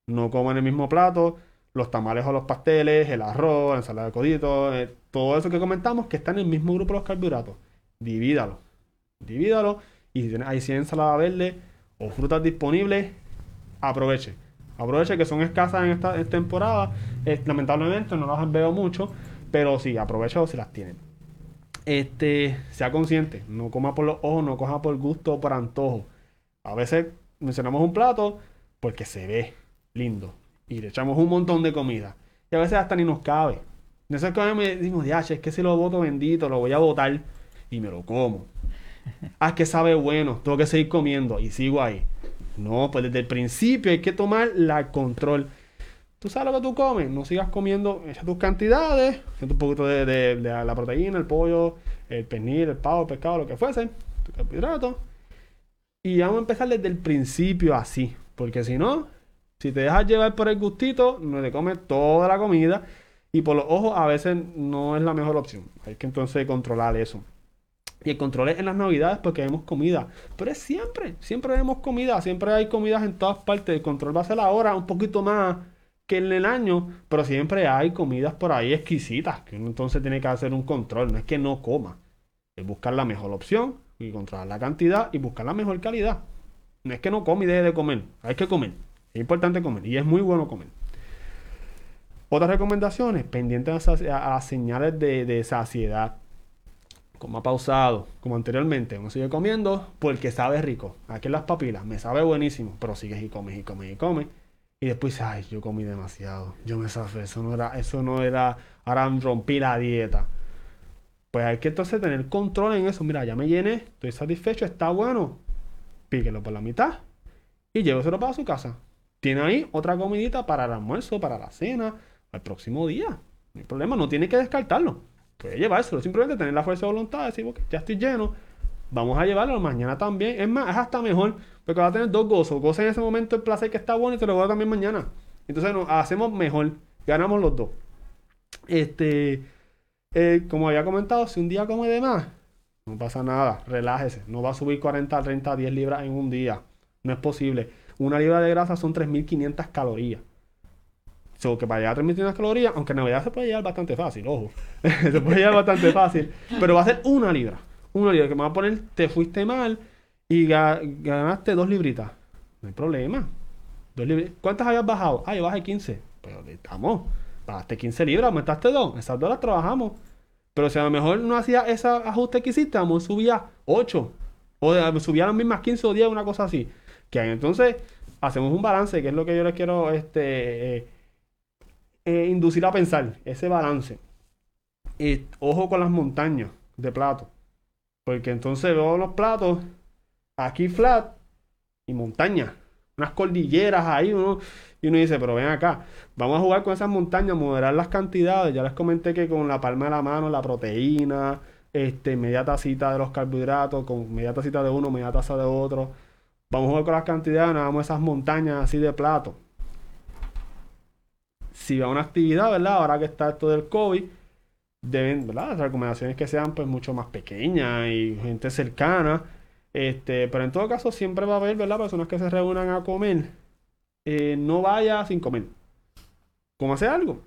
No coma en el mismo plato los tamales o los pasteles, el arroz, la ensalada de codito, eh, todo eso que comentamos que está en el mismo grupo de los carbohidratos. Divídalo. Divídalo. Y si tienes ahí 100 ensalada verde o frutas disponibles, aproveche. Aproveche que son escasas en esta, temporada. Lamentablemente no las veo mucho, pero sí, aproveche si las tienen. Este, sea consciente, no coma por los ojos, no coja por gusto o por antojo. A veces mencionamos un plato porque se ve lindo y le echamos un montón de comida. Y a veces hasta ni nos cabe. En ese caso me decimos, ya, es que si lo voto bendito, lo voy a botar y me lo como. Ah, es que sabe bueno, tengo que seguir comiendo y sigo ahí. No, pues desde el principio hay que tomar la control. Tú sabes lo que tú comes, no sigas comiendo, echa tus cantidades, echa un poquito de, la proteína, el pollo, el pernil, el pavo, el pescado, lo que fuese, tu carbohidrato. Y vamos a empezar desde el principio así, porque si no, si te dejas llevar por el gustito, no te comes toda la comida y por los ojos a veces no es la mejor opción. Hay que entonces controlar eso. Y el control es en las navidades porque vemos comida. Pero es siempre, siempre vemos comida, siempre hay comidas en todas partes. El control va a ser ahora un poquito más que en el año, pero siempre hay comidas por ahí exquisitas, que uno entonces tiene que hacer un control, no es que no coma, es buscar la mejor opción y controlar la cantidad y buscar la mejor calidad. No es que no come y deje de comer, hay que comer, es importante comer y es muy bueno comer. Otras recomendaciones, pendientes a, las señales de, de saciedad como ha pausado, como anteriormente, uno sigue comiendo porque sabe rico. Aquí en las papilas, me sabe buenísimo, pero sigues y comes y comes y comes. Y después, ay, yo comí demasiado. Yo me safé. Eso no era, eso no era. Ahora rompí la dieta. Pues hay que entonces tener control en eso. Mira, ya me llené, estoy satisfecho, está bueno. Píquelo por la mitad y lléveselo para su casa. Tiene ahí otra comidita para el almuerzo, para la cena, al próximo día. No hay problema, no tiene que descartarlo. Puede llevárselo, simplemente tener la fuerza de voluntad, decir, ya estoy lleno, vamos a llevarlo mañana también. Es más, es hasta mejor, porque va a tener dos gozos. Goza en ese momento el placer que está bueno y te lo voy a también mañana. Entonces nos hacemos mejor, ganamos los dos. Este, eh, como había comentado, si un día come de más, no pasa nada, relájese. No va a subir 40, 30, 10 libras en un día. No es posible. Una libra de grasa son 3.500 calorías. So, que para llegar a 3.500 calorías, aunque en Navidad se puede llegar bastante fácil, ojo. se puede llegar bastante fácil. Pero va a ser una libra una libra que me va a poner, te fuiste mal y ganaste dos libritas. No hay problema. ¿Cuántas habías bajado? Ah, yo bajé 15. Pero estamos. Bajaste 15 libras, aumentaste dos. Esas dos las trabajamos. Pero si a lo mejor no hacía ese ajuste que hiciste, a subía 8. O subía las mismas 15 o 10, una cosa así. Que entonces hacemos un balance, que es lo que yo les quiero este, eh, eh, inducir a pensar. Ese balance. Y ojo con las montañas de plato. Porque entonces veo los platos aquí flat y montaña. Unas cordilleras ahí, uno, y uno dice, pero ven acá, vamos a jugar con esas montañas, moderar las cantidades. Ya les comenté que con la palma de la mano, la proteína, este, media tacita de los carbohidratos, con media tacita de uno, media taza de otro. Vamos a jugar con las cantidades, vamos a esas montañas así de plato. Si va una actividad, ¿verdad? Ahora que está esto del COVID, deben, ¿verdad? Las recomendaciones que sean pues mucho más pequeñas y gente cercana. Este, pero en todo caso siempre va a haber, ¿verdad? Personas que se reúnan a comer. Eh, no vaya sin comer. ¿Cómo hace algo.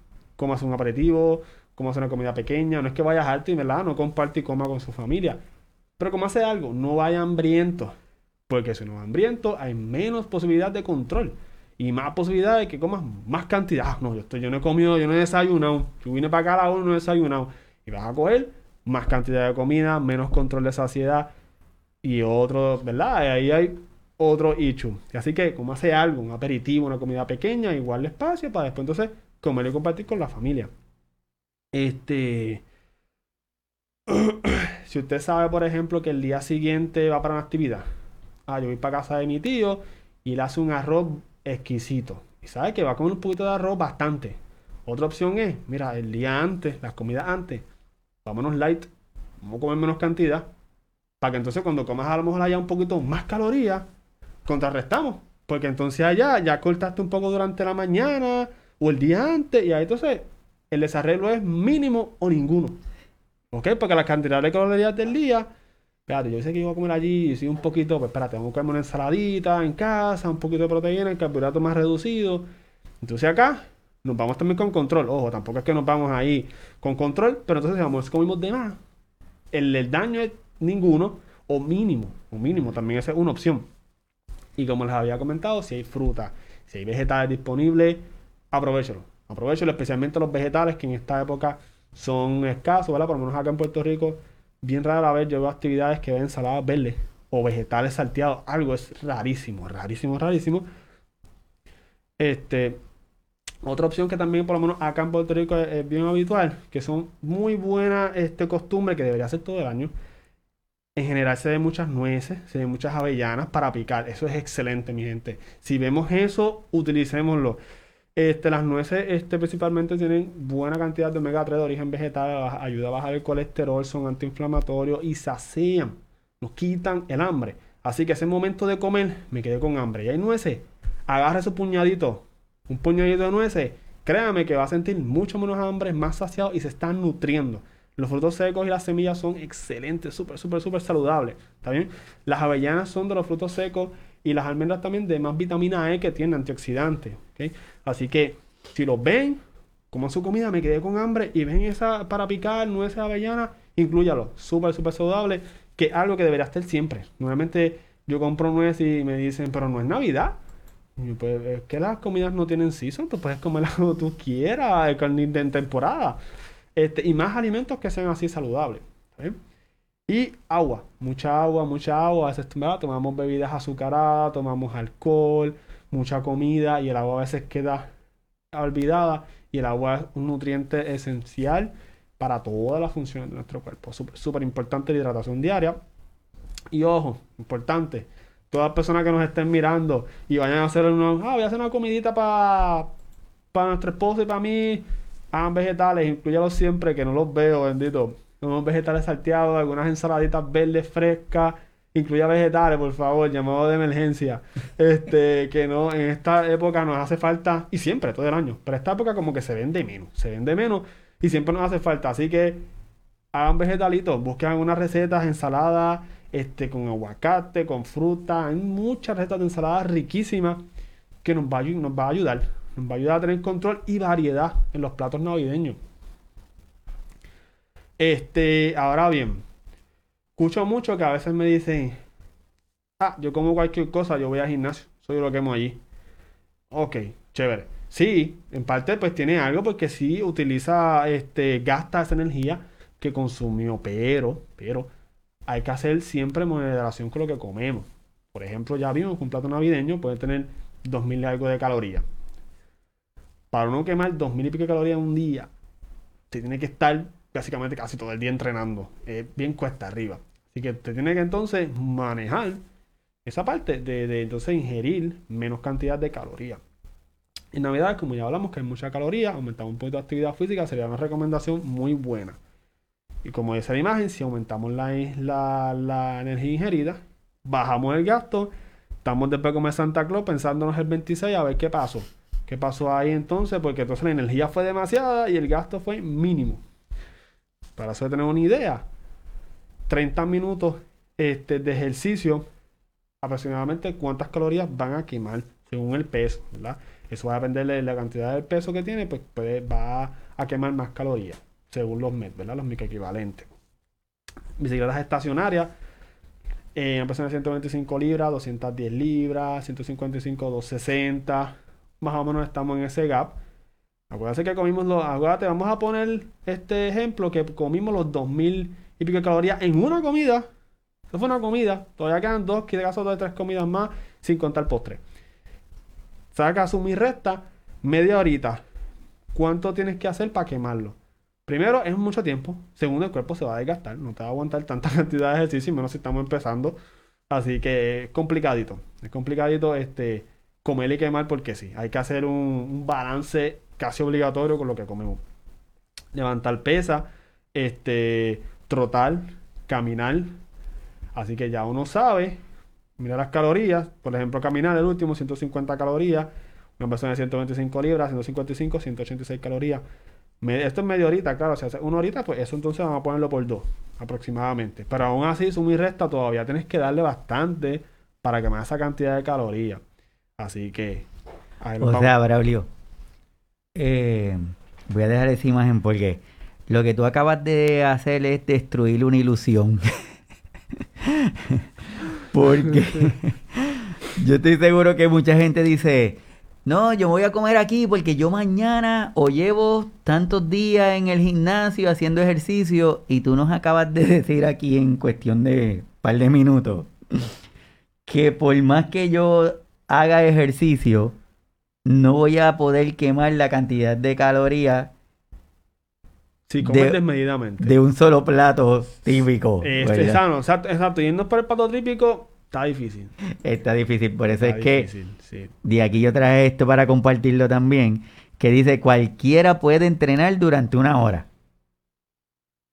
Hace un aperitivo, hace una comida pequeña. No es que vaya alto y, ¿verdad? No comparte y coma con su familia. Pero hace algo, no vaya hambriento. Porque si no va hambriento, hay menos posibilidad de control y más posibilidades de que comas más cantidad. Ah, no, yo, estoy, yo no he comido, yo no he desayunado. Yo vine para acá a la hora no he desayunado. Y vas a coger más cantidad de comida, menos control de saciedad y otro, ¿verdad? Ahí hay otro issue. Así que, como hace algo, un aperitivo, una comida pequeña, igual espacio para después entonces comer y compartir con la familia. Este. si usted sabe, por ejemplo, que el día siguiente va para una actividad. Ah, yo voy para casa de mi tío y le hace un arroz exquisito. Y sabe que va a comer un poquito de arroz bastante. Otra opción es, mira, el día antes, las comidas antes, vámonos light, vamos a comer menos cantidad, para que entonces cuando comas a lo mejor haya un poquito más calorías, contrarrestamos. Porque entonces allá ya cortaste un poco durante la mañana o el día antes, y ahí entonces el desarreglo es mínimo o ninguno. ¿Ok? Porque la cantidad de calorías del día espérate, yo sé que iba a comer allí y sí un poquito, pues espérate, vamos a comer una ensaladita en casa, un poquito de proteína, el carbohidrato más reducido. Entonces acá nos vamos también con control. Ojo, tampoco es que nos vamos ahí con control, pero entonces vamos, comimos de más. El, daño es ninguno o mínimo, o mínimo también esa es una opción. Y como les había comentado, si hay fruta, si hay vegetales disponibles, aprovechalo. Aprovechalo, especialmente los vegetales que en esta época son escasos, ¿verdad? Por lo menos acá en Puerto Rico bien rara vez yo veo actividades que ven ensaladas verdes o vegetales salteados, algo es rarísimo, rarísimo, rarísimo. Este, otra opción que también por lo menos acá en Puerto Rico es, bien habitual, que son muy buenas este, costumbres que debería hacer todo el año. En general se ven muchas nueces, se ven muchas avellanas para picar. Eso es excelente, mi gente. Si vemos eso, utilicémoslo. Este, las nueces este, principalmente tienen buena cantidad de omega 3 de origen vegetal, ayuda a bajar el colesterol, son antiinflamatorios y sacian, nos quitan el hambre. Así que ese momento de comer, me quedé con hambre. Y hay nueces, agarre su puñadito, un puñadito de nueces, créame que va a sentir mucho menos hambre, más saciado y se están nutriendo. Los frutos secos y las semillas son excelentes, súper, súper, súper saludables. ¿Está bien? Las avellanas son de los frutos secos y las almendras también de más vitamina E que tienen antioxidantes. Así que si los ven, como su comida, me quedé con hambre y ven esa para picar, nueces avellana, incluyalo. Súper, súper saludable, que es algo que debería estar siempre. Nuevamente yo compro nueces y me dicen, pero no es Navidad. Y pues, es que las comidas no tienen season, tú puedes comer lo que tú quieras, en temporada. Este, y más alimentos que sean así saludables. Y agua, mucha agua, mucha agua. A veces tomamos bebidas azucaradas, tomamos alcohol, mucha comida y el agua a veces queda olvidada. Y el agua es un nutriente esencial para todas las funciones de nuestro cuerpo. Súper importante la hidratación diaria. Y ojo, importante, todas las personas que nos estén mirando y vayan a hacer una, ah, voy a hacer una comidita para para nuestro esposo y para mí, hagan vegetales, incluyalos siempre que no los veo, bendito unos vegetales salteados, algunas ensaladitas verdes frescas, incluya vegetales, por favor, llamado de emergencia. Este, que no, en esta época nos hace falta, y siempre, todo el año, pero esta época como que se vende menos, se vende menos y siempre nos hace falta. Así que hagan vegetalitos, busquen algunas recetas, ensaladas, este, con aguacate, con fruta, hay muchas recetas de ensaladas riquísimas que nos va, nos va a ayudar, nos va a ayudar a tener control y variedad en los platos navideños. Este, ahora bien, escucho mucho que a veces me dicen, ah, yo como cualquier cosa, yo voy al gimnasio, soy lo que quemo allí. Ok, chévere. Sí, en parte pues tiene algo porque sí utiliza, este, gasta esa energía que consumió, pero, pero, hay que hacer siempre moderación con lo que comemos. Por ejemplo, ya vimos que un plato navideño puede tener 2000 y algo de calorías. Para uno quemar 2000 y pico de calorías en un día, se tiene que estar básicamente casi todo el día entrenando. Es bien cuesta arriba. Así que te tiene que entonces manejar esa parte de, entonces ingerir menos cantidad de calorías. En Navidad, como ya hablamos que hay mucha caloría, aumentamos un poquito de actividad física sería una recomendación muy buena. Y como dice la imagen, si aumentamos la, la, la energía ingerida, bajamos el gasto, estamos después de comer Santa Claus pensándonos el 26 a ver qué pasó. ¿Qué pasó ahí entonces? Porque entonces la energía fue demasiada y el gasto fue mínimo para hacer tener una idea, 30 minutos este, de ejercicio, aproximadamente cuántas calorías van a quemar según el peso, ¿verdad? Eso va a depender de la cantidad de peso que tiene, pues va a quemar más calorías, según los MET, ¿verdad? Los microequivalentes. Bicicletas estacionarias, eh, de 125 libras, 210 libras, 155, 260, más o menos estamos en ese gap. Acuérdate que comimos los. Acuérdate, vamos a poner este ejemplo: que comimos los 2000 y pico de calorías en una comida. Eso fue una comida. Todavía quedan dos, de caso dos tres comidas más, sin contar postre. Saca mi resta media horita. ¿Cuánto tienes que hacer para quemarlo? Primero, es mucho tiempo. Segundo, el cuerpo se va a desgastar. No te va a aguantar tanta cantidad de ejercicio, menos si estamos empezando. Así que es complicadito. Es complicadito este, comer y quemar porque sí. Hay que hacer un, un balance casi obligatorio con lo que comemos. Levantar pesa, este, trotar, caminar. Así que ya uno sabe, mira las calorías. Por ejemplo, caminar el último, 150 calorías. Una persona de 125 libras, 155, 186 calorías. esto es media horita, claro. Si hace una horita, pues eso entonces vamos a ponerlo por dos, aproximadamente. Pero aún así, sumir resta, todavía tienes que darle bastante para que me esa cantidad de calorías. Así que. o sea, Braulio, eh, voy a dejar esa imagen porque lo que tú acabas de hacer es destruir una ilusión. porque yo estoy seguro que mucha gente dice, no, yo voy a comer aquí porque yo mañana o llevo tantos días en el gimnasio haciendo ejercicio y tú nos acabas de decir aquí en cuestión de un par de minutos, que por más que yo haga ejercicio, no voy a poder quemar la cantidad de calorías Sí, comer De- desmedidamente. de un solo plato típico. Este, sano, exacto, exacto. Yendo por el plato típico, está difícil. Está difícil, por eso Está es que sí. de aquí yo traje esto para compartirlo también, que dice cualquiera puede entrenar durante una hora.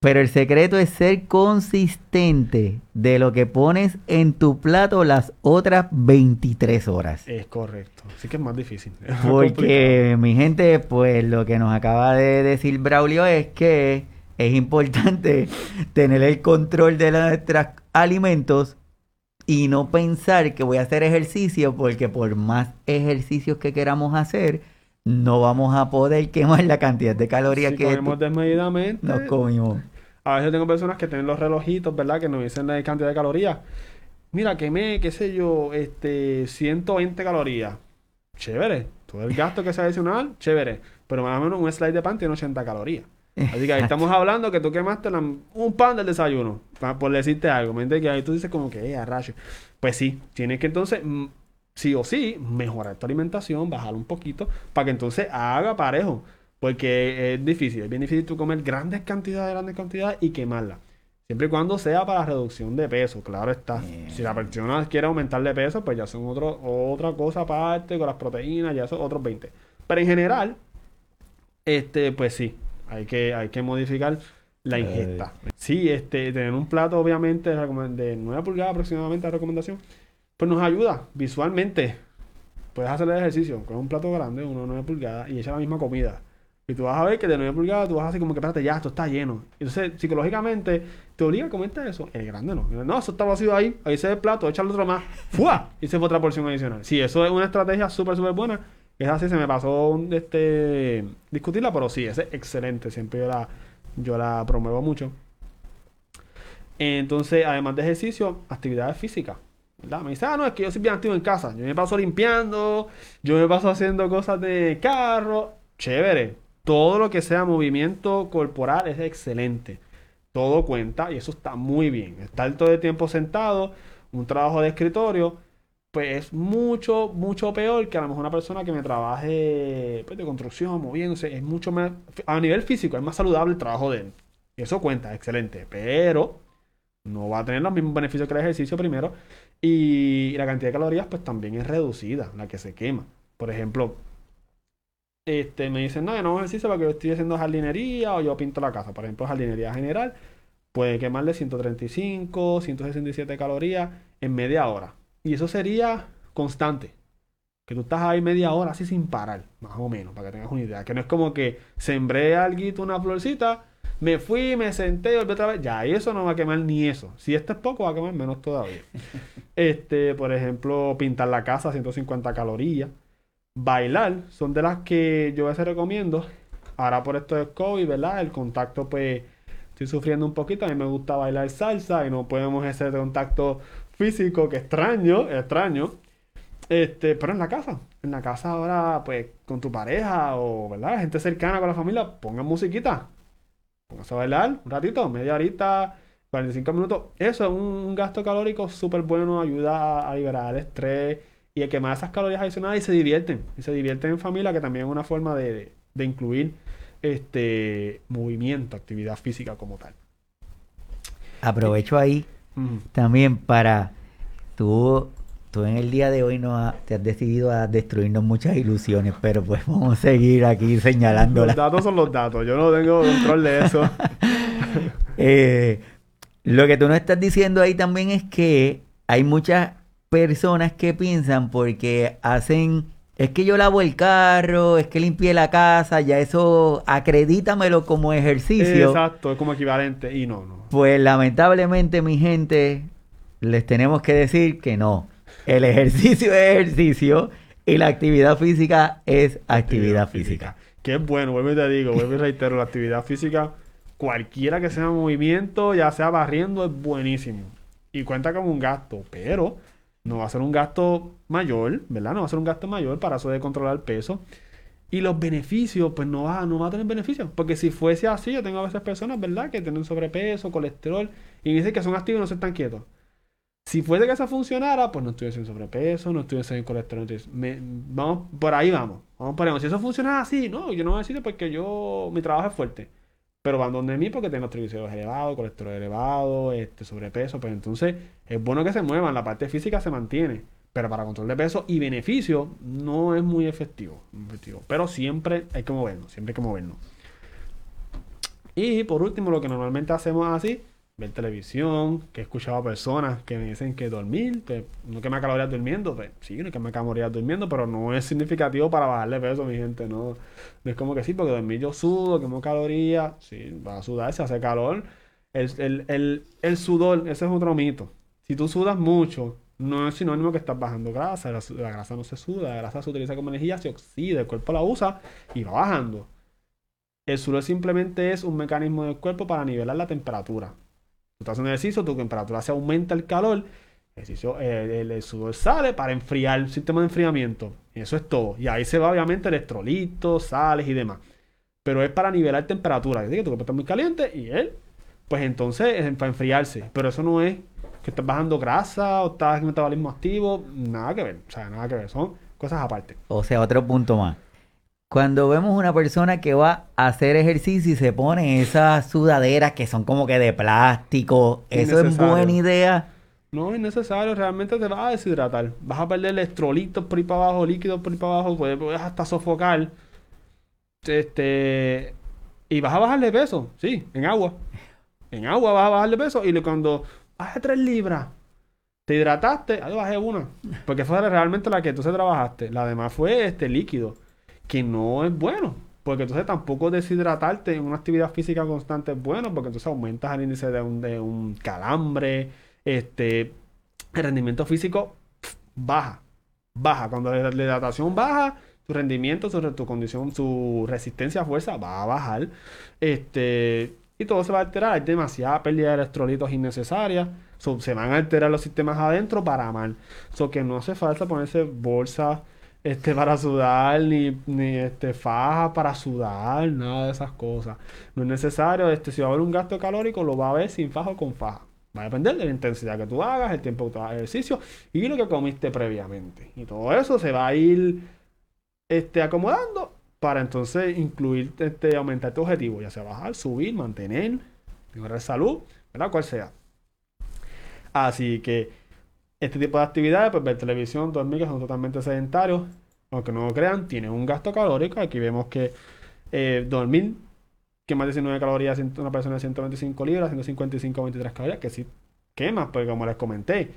Pero el secreto es ser consistente de lo que pones en tu plato las otras 23 horas. Es correcto. Así que es más difícil. Es más complicado. Porque mi gente, pues lo que nos acaba de decir Braulio es que es importante tener el control de nuestros alimentos y no pensar que voy a hacer ejercicio porque por más ejercicios que queramos hacer, no vamos a poder quemar la cantidad de calorías Si que comemos desmedidamente, nos comimos. A veces tengo personas que tienen los relojitos, ¿verdad? Que nos dicen la cantidad de calorías. Mira, quemé, qué sé yo, este, 120 calorías. Chévere. Todo el gasto que sea adicional, chévere. Pero más o menos un slide de pan tiene 80 calorías. Así que ahí estamos hablando que tú quemaste la- un pan del desayuno, pa- por decirte algo. ¿Me entiendes? Que ahí tú dices como que, eh, rayo. Pues sí, tienes que entonces, mm, sí o sí, mejorar tu alimentación, bajar un poquito, para que entonces haga parejo. Porque es difícil, es bien difícil tú comer grandes cantidades, grandes cantidades y quemarlas. Siempre y cuando sea para reducción de peso, claro está. Si la persona quiere aumentar de peso, pues ya son otro, otra cosa aparte con las proteínas, ya son otros 20. Pero en general, este, pues sí, hay que, hay que modificar la ingesta. Sí, este, tener un plato, obviamente, de recome- de 9 pulgadas aproximadamente, la recomendación, pues nos ayuda visualmente. Puedes hacer el ejercicio con un plato grande, uno de 9 pulgadas, y echar la misma comida. Y tú vas a ver que de 9 pulgadas tú vas así como que, espérate, ya, esto está lleno. Entonces, psicológicamente, te obliga a comerte eso. El grande no. No, eso está vacío ahí, ahí se ve el plato, échale otro más. ¡Fua! Y se fue otra porción adicional. Sí, eso es una estrategia súper, súper buena. Es así, se me pasó este, discutirla, pero sí, es excelente. Siempre yo la, yo la promuevo mucho. Entonces, además de ejercicio, actividades físicas. ¿verdad? Me dice, ah, no, es que yo soy bien activo en casa. Yo me paso limpiando, yo me paso haciendo cosas de carro. Chévere. Todo lo que sea movimiento corporal es excelente. Todo cuenta y eso está muy bien. Estar todo el tiempo sentado, un trabajo de escritorio, pues es mucho, mucho peor que a lo mejor una persona que me trabaje pues, de construcción, moviéndose. Es mucho más, a nivel físico, es más saludable el trabajo de él. Eso cuenta, excelente. Pero no va a tener los mismos beneficios que el ejercicio primero. Y la cantidad de calorías, pues también es reducida, la que se quema. Por ejemplo, este, me dicen, no, yo no hago ejercicio porque yo estoy haciendo jardinería o yo pinto la casa. Por ejemplo, jardinería general, puede quemarle 135, 167 calorías en media hora. Y eso sería constante. Que tú estás ahí media hora así sin parar, más o menos, para que tengas una idea. Que no es como que sembré algo, una florcita, me fui, me senté y volví otra vez. Ya, eso no va a quemar ni eso. Si esto es poco, va a quemar menos todavía. Este, por ejemplo, pintar la casa, 150 calorías. Bailar, son de las que yo a veces recomiendo. Ahora por esto del COVID, ¿verdad? El contacto, pues, estoy sufriendo un poquito. A mí me gusta bailar salsa y no podemos hacer contacto físico, que extraño, extraño. Este, pero en la casa. En la casa ahora, pues, con tu pareja o, ¿verdad? Gente cercana con la familia, pongan musiquita. Póngase a bailar un ratito, media horita, 45 minutos. Eso es un gasto calórico súper bueno, ayuda a liberar el estrés y a quemar esas calorías adicionales y se divierten. Y se divierten en familia, que también es una forma de, de- de incluir este movimiento, actividad física como tal. Aprovecho ahí también para tú, tú en el día de hoy no ha- te has decidido a destruirnos muchas ilusiones, pero pues vamos a seguir aquí Los señalándolas. datos son los datos, yo no tengo control de eso. Eh, lo que tú nos estás diciendo ahí también es que hay muchas personas que piensan porque hacen, es que yo lavo el carro, es que limpié la casa, ya eso acredítamelo como ejercicio. Exacto, es como equivalente y no, no. Pues lamentablemente, mi gente, les tenemos que decir que no. El ejercicio es ejercicio y la actividad física es actividad física. Que es bueno, vuelvo y te digo, vuelvo y reitero, la actividad física, cualquiera que sea movimiento, ya sea barriendo, es buenísimo. Y cuenta con un gasto, pero no va a ser un gasto mayor, ¿verdad? No va a ser un gasto mayor para eso de controlar el peso. Y los beneficios, pues no va, no va a tener beneficios. Porque si fuese así, yo tengo a veces personas, ¿verdad? Que tienen sobrepeso, colesterol, y dicen que son activos y no se están quietos. Si fuese que eso funcionara, pues no estuviese en sobrepeso, no estuviese en colesterol. Me, vamos, por ahí vamos. Vamos por ahí. Si eso funciona así, no, yo no decirlo porque yo, mi trabajo es fuerte. Pero van donde mí porque tengo triglicéridos elevados, colesterol elevado, este, sobrepeso. Pues entonces es bueno que se muevan, la parte física se mantiene. Pero para control de peso y beneficio no es muy efectivo. efectivo. Pero siempre hay que movernos, siempre hay que movernos. Y por último, lo que normalmente hacemos así ver televisión, que he escuchado a personas que me dicen que dormir, pues, no quema calorías durmiendo, pues sí, no quema calorías durmiendo, pero no es significativo para bajarle peso, mi gente, no, es como que sí, porque dormir yo sudo, quemo calorías, sí, va a sudar, se hace calor. El, sudor, ese es otro mito. Si tú sudas mucho, no es sinónimo que estás bajando grasa, la, la grasa no se suda, la grasa se utiliza como energía, se oxida, el cuerpo la usa y va bajando. El sudor simplemente es un mecanismo del cuerpo para nivelar la temperatura. Tú estás haciendo ejercicio, tu temperatura se aumenta el calor, ejercicio, el, sudor sale para enfriar el sistema de enfriamiento. Y eso es todo. Y ahí se va obviamente electrolitos, sales y demás. Pero es para nivelar temperatura. Es decir, que tu cuerpo está muy caliente y él, pues entonces es para enfriarse. Pero eso no es que estás bajando grasa o estás en metabolismo activo. Nada que ver. O sea, nada que ver. Son cosas aparte. O sea, otro punto más. Cuando vemos una persona que va a hacer ejercicio y se pone esas sudaderas que son como que de plástico, ¿eso es buena idea? No es necesario, realmente te vas a deshidratar. Vas a perder electrolitos por ahí para abajo, líquidos por ahí para abajo, puedes, hasta sofocar. Este. Y vas a bajarle peso, sí, en agua. En agua vas a bajarle peso y cuando baje 3 libras, te hidrataste, ahí bajé una. Porque fue realmente la que tú se trabajaste. La demás fue este líquido que no es bueno. Porque entonces tampoco deshidratarte en una actividad física constante es bueno, porque entonces aumentas el índice de un, calambre, este, el rendimiento físico baja, baja. Cuando la, hidratación baja, tu rendimiento, tu, tu condición, su resistencia a fuerza va a bajar. Este, y todo se va a alterar. Hay demasiada pérdida de electrolitos innecesarias. se van a alterar los sistemas adentro para mal. So que no hace falta ponerse bolsas este, para sudar, ni, ni este, faja para sudar, nada de esas cosas. No es necesario, este, si va a haber un gasto calórico, lo va a ver sin faja o con faja. Va a depender de la intensidad que tú hagas, el tiempo que tú hagas ejercicio y lo que comiste previamente. Y todo eso se va a ir este, acomodando para entonces incluir, este, aumentar tu objetivo, ya sea bajar, subir, mantener, mejorar salud, ¿verdad? Cual sea. Así que este tipo de actividades, pues ver televisión, dormir, que son totalmente sedentarios, aunque no lo crean, tienen un gasto calórico. Aquí vemos que eh, dormir quema 19 calorías una persona de 125 libras, 155 23 calorías, que sí quema, porque como les comenté,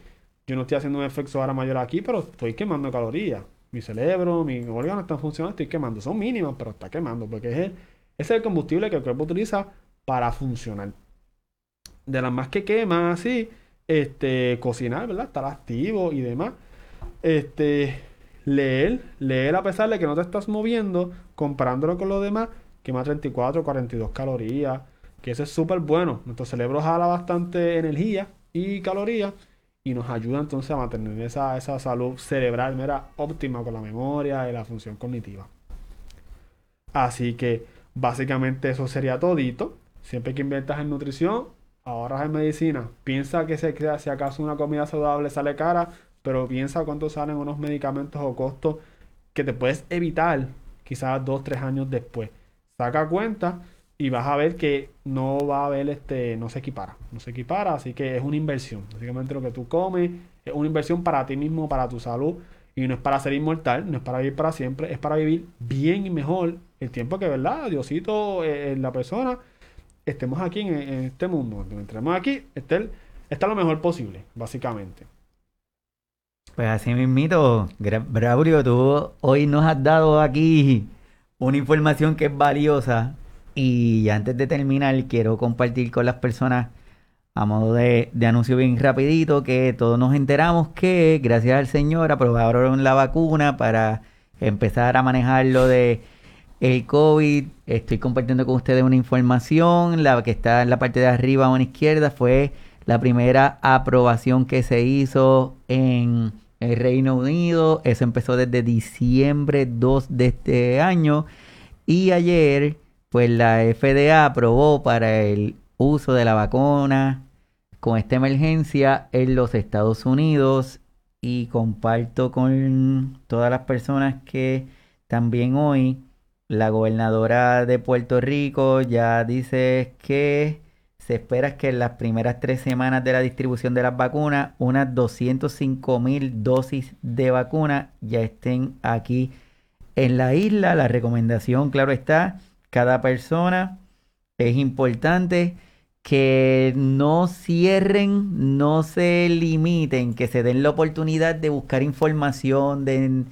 yo no estoy haciendo un efecto ahora mayor aquí, pero estoy quemando calorías. Mi cerebro, mis órganos están funcionando, estoy quemando. Son mínimas, pero está quemando, porque es el, es el combustible que el cuerpo utiliza para funcionar. De las más que quema, así, este, cocinar, ¿verdad? Estar activo y demás. Este, leer, leer a pesar de que no te estás moviendo, comparándolo con los demás, quema 34, 42 calorías, que eso es súper bueno. Nuestro cerebro jala bastante energía y calorías y nos ayuda entonces a mantener esa, esa salud cerebral mera óptima con la memoria y la función cognitiva. Así que básicamente eso sería todito. Siempre que inviertas en nutrición, ahorras en medicina, piensa que se crea, si acaso una comida saludable sale cara, pero piensa cuánto salen unos medicamentos o costos que te puedes evitar quizás dos, tres años después. Saca cuenta y vas a ver que no va a haber este, no se equipara, no se equipara, así que es una inversión. Básicamente lo que tú comes es una inversión para ti mismo, para tu salud, y no es para ser inmortal, no es para vivir para siempre, es para vivir bien y mejor el tiempo que, ¿verdad? Diosito, eh, la persona estemos aquí en, este mundo, entremos aquí, esté, está lo mejor posible, básicamente. Pues así mismito, Braulio, tú hoy nos has dado aquí una información que es valiosa y antes de terminar quiero compartir con las personas a modo de, de, anuncio bien rapidito que todos nos enteramos que gracias al Señor aprobaron la vacuna para empezar a manejar lo de el COVID. Estoy compartiendo con ustedes una información. La que está en la parte de arriba a la izquierda fue la primera aprobación que se hizo en el Reino Unido. Eso empezó desde diciembre 2 de este año. Y ayer, pues la FDA aprobó para el uso de la vacuna con esta emergencia en los Estados Unidos y comparto con todas las personas que también hoy la gobernadora de Puerto Rico ya dice que se espera que en las primeras tres semanas de la distribución de las vacunas, unas 205 mil dosis de vacuna ya estén aquí en la isla. La recomendación, claro está, cada persona es importante que no cierren, no se limiten, que se den la oportunidad de buscar información, de,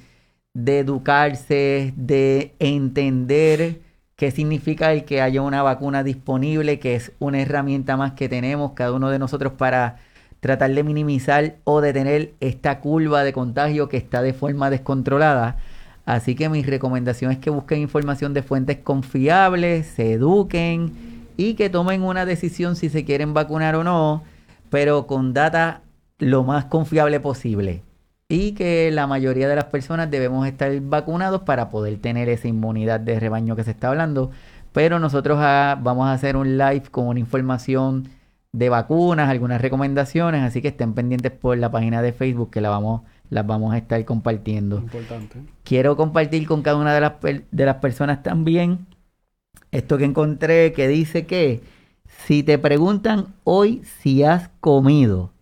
de educarse, de entender qué significa el que haya una vacuna disponible, que es una herramienta más que tenemos cada uno de nosotros para tratar de minimizar o detener esta curva de contagio que está de forma descontrolada. Así que mi recomendación es que busquen información de fuentes confiables, se eduquen y que tomen una decisión si se quieren vacunar o no, pero con data lo más confiable posible y que la mayoría de las personas debemos estar vacunados para poder tener esa inmunidad de rebaño que se está hablando. Pero nosotros ah, vamos a hacer un live con una información de vacunas, algunas recomendaciones, así que estén pendientes por la página de Facebook que la vamos, las vamos a estar compartiendo. Importante. Quiero compartir con cada una de las, de las personas también esto que encontré que dice que si te preguntan hoy si has comido,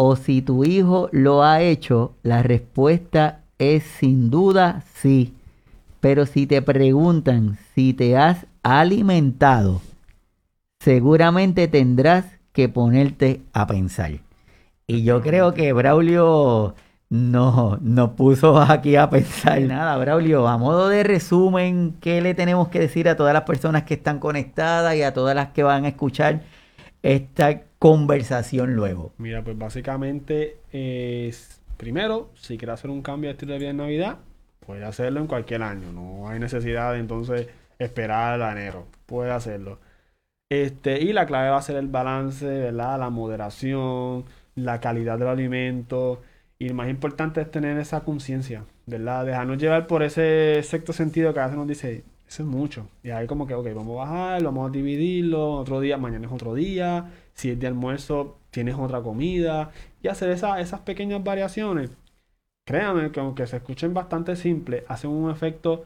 o si tu hijo lo ha hecho, la respuesta es sin duda sí. Pero si te preguntan si te has alimentado, seguramente tendrás que ponerte a pensar. Y yo creo que Braulio no nos puso aquí a pensar nada. Braulio, a modo de resumen, ¿qué le tenemos que decir a todas las personas que están conectadas y a todas las que van a escuchar esta conversación luego? Mira, pues básicamente es, primero, si quieres hacer un cambio de estilo de vida en Navidad, puede hacerlo en cualquier año. No hay necesidad de entonces esperar a enero. Puede hacerlo. Este, y la clave va a ser el balance, ¿verdad? La moderación, la calidad del alimento. Y lo más importante es tener esa conciencia, ¿verdad? Dejarnos llevar por ese sexto sentido que a veces nos dice, eso es mucho. Y ahí como que, ok, vamos a bajar, vamos a dividirlo, otro día, mañana es otro día, si es de almuerzo, tienes otra comida, y hacer esas pequeñas variaciones. Créanme que aunque se escuchen bastante simples, hacen un efecto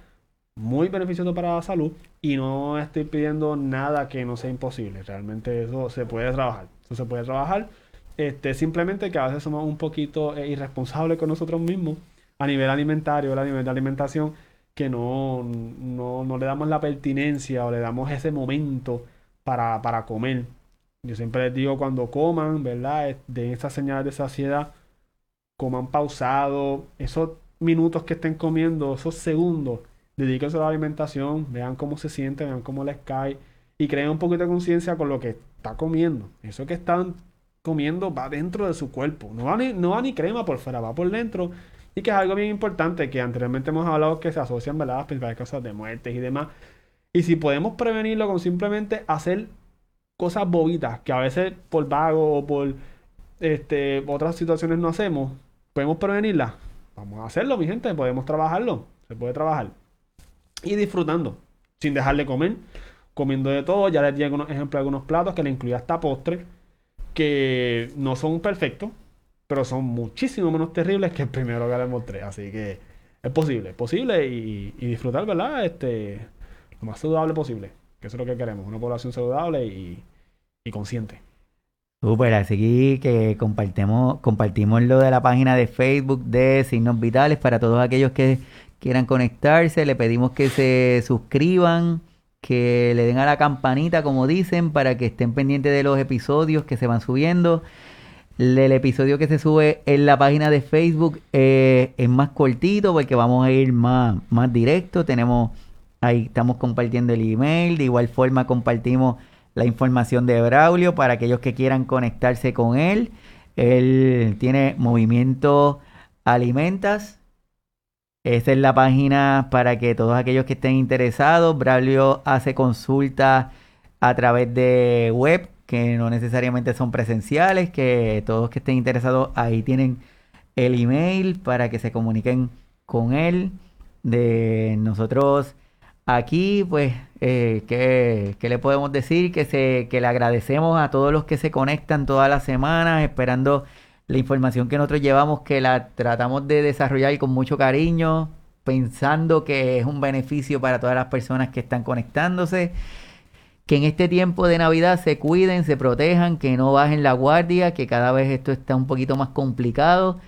muy beneficioso para la salud y no estoy pidiendo nada que no sea imposible. Realmente eso se puede trabajar. Eso se puede trabajar. Este, simplemente que a veces somos un poquito eh, irresponsables con nosotros mismos a nivel alimentario, a nivel de alimentación que no, no, le damos la pertinencia o le damos ese momento para, para comer. Yo siempre les digo cuando coman, ¿verdad? De esas señales de saciedad, coman pausado, esos minutos que estén comiendo, esos segundos, dedíquense a la alimentación, vean cómo se sienten, vean cómo les cae y creen un poquito de conciencia con lo que está comiendo. Eso que están comiendo va dentro de su cuerpo, no va ni, no va ni crema por fuera, va por dentro y que es algo bien importante que anteriormente hemos hablado que se asocian ¿verdad? las principales causas de muertes y demás. Y si podemos prevenirlo con simplemente hacer cosas bobitas que a veces por vago o por este, otras situaciones no hacemos, podemos prevenirlas. Vamos a hacerlo, mi gente, podemos trabajarlo. Se puede trabajar. Y disfrutando, sin dejar de comer, comiendo de todo. Ya les di algunos ejemplos de algunos platos que le incluía hasta postre, que no son perfectos, pero son muchísimo menos terribles que el primero que les mostré. Así que es posible, es posible y, disfrutar, ¿verdad? Este, lo más saludable posible, que eso es lo que queremos, una población saludable y, consciente. Súper, así que compartimos, compartimos lo de la página de Facebook de Signos Vitales para todos aquellos que quieran conectarse. Le pedimos que se suscriban, que le den a la campanita, como dicen, para que estén pendientes de los episodios que se van subiendo. El episodio que se sube en la página de Facebook eh, es más cortito porque vamos a ir más, más directo. Tenemos ahí estamos compartiendo el email. De igual forma compartimos la información de Braulio para aquellos que quieran conectarse con él. Él tiene Movimiento Alimentas. Esa es la página para que todos aquellos que estén interesados. Braulio hace consultas a través de web que no necesariamente son presenciales, que todos que estén interesados ahí tienen el email para que se comuniquen con él. De nosotros aquí, pues eh, ¿qué, le podemos decir? Que, se, que le agradecemos a todos los que se conectan todas las semanas, esperando la información que nosotros llevamos, que la tratamos de desarrollar con mucho cariño, pensando que es un beneficio para todas las personas que están conectándose. Que en este tiempo de Navidad se cuiden, se protejan, que no bajen la guardia, que cada vez esto está un poquito más complicado,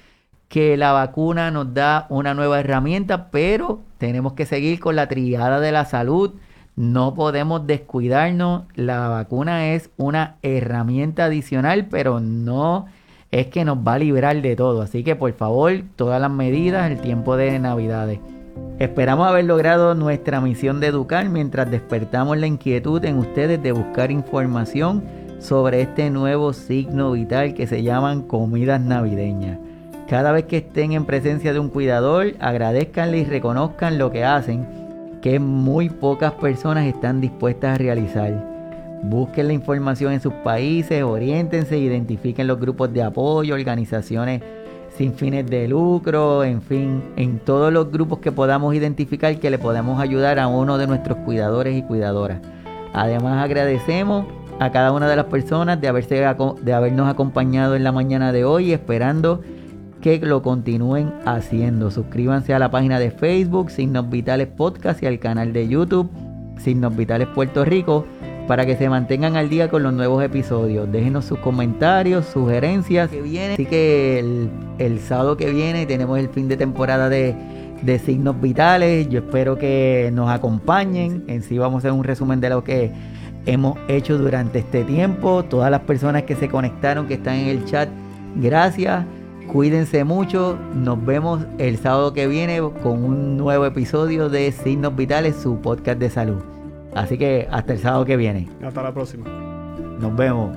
que la vacuna nos da una nueva herramienta, pero tenemos que seguir con la triada de la salud no podemos descuidarnos. La vacuna es una herramienta adicional, pero no es que nos va a librar de todo. Así que por favor, todas las medidas, el tiempo de Navidades. Esperamos haber logrado nuestra misión de educar mientras despertamos la inquietud en ustedes de buscar información sobre este nuevo signo vital que se llaman comidas navideñas. Cada vez que estén en presencia de un cuidador, agradezcanle y reconozcan lo que hacen que muy pocas personas están dispuestas a realizar. Busquen la información en sus países, oriéntense, identifiquen los grupos de apoyo, organizaciones sin fines de lucro, en fin, en todos los grupos que podamos identificar que le podamos ayudar a uno de nuestros cuidadores y cuidadoras. Además agradecemos a cada una de las personas de, haberse, de habernos acompañado en la mañana de hoy, esperando que lo continúen haciendo. Suscríbanse a la página de Facebook Signos Vitales Podcast y al canal de YouTube Signos Vitales Puerto Rico para que se mantengan al día con los nuevos episodios. Déjenos sus comentarios, sugerencias que. Así que el, sábado que viene tenemos el fin de temporada de, de Signos Vitales. Yo espero que nos acompañen. En sí vamos a hacer un resumen de lo que hemos hecho durante este tiempo. Todas las personas que se conectaron, que están en el chat, gracias. Cuídense mucho. Nos vemos el sábado que viene con un nuevo episodio de Signos Vitales, su podcast de salud. Así que hasta el sábado que viene. Hasta la próxima. Nos vemos.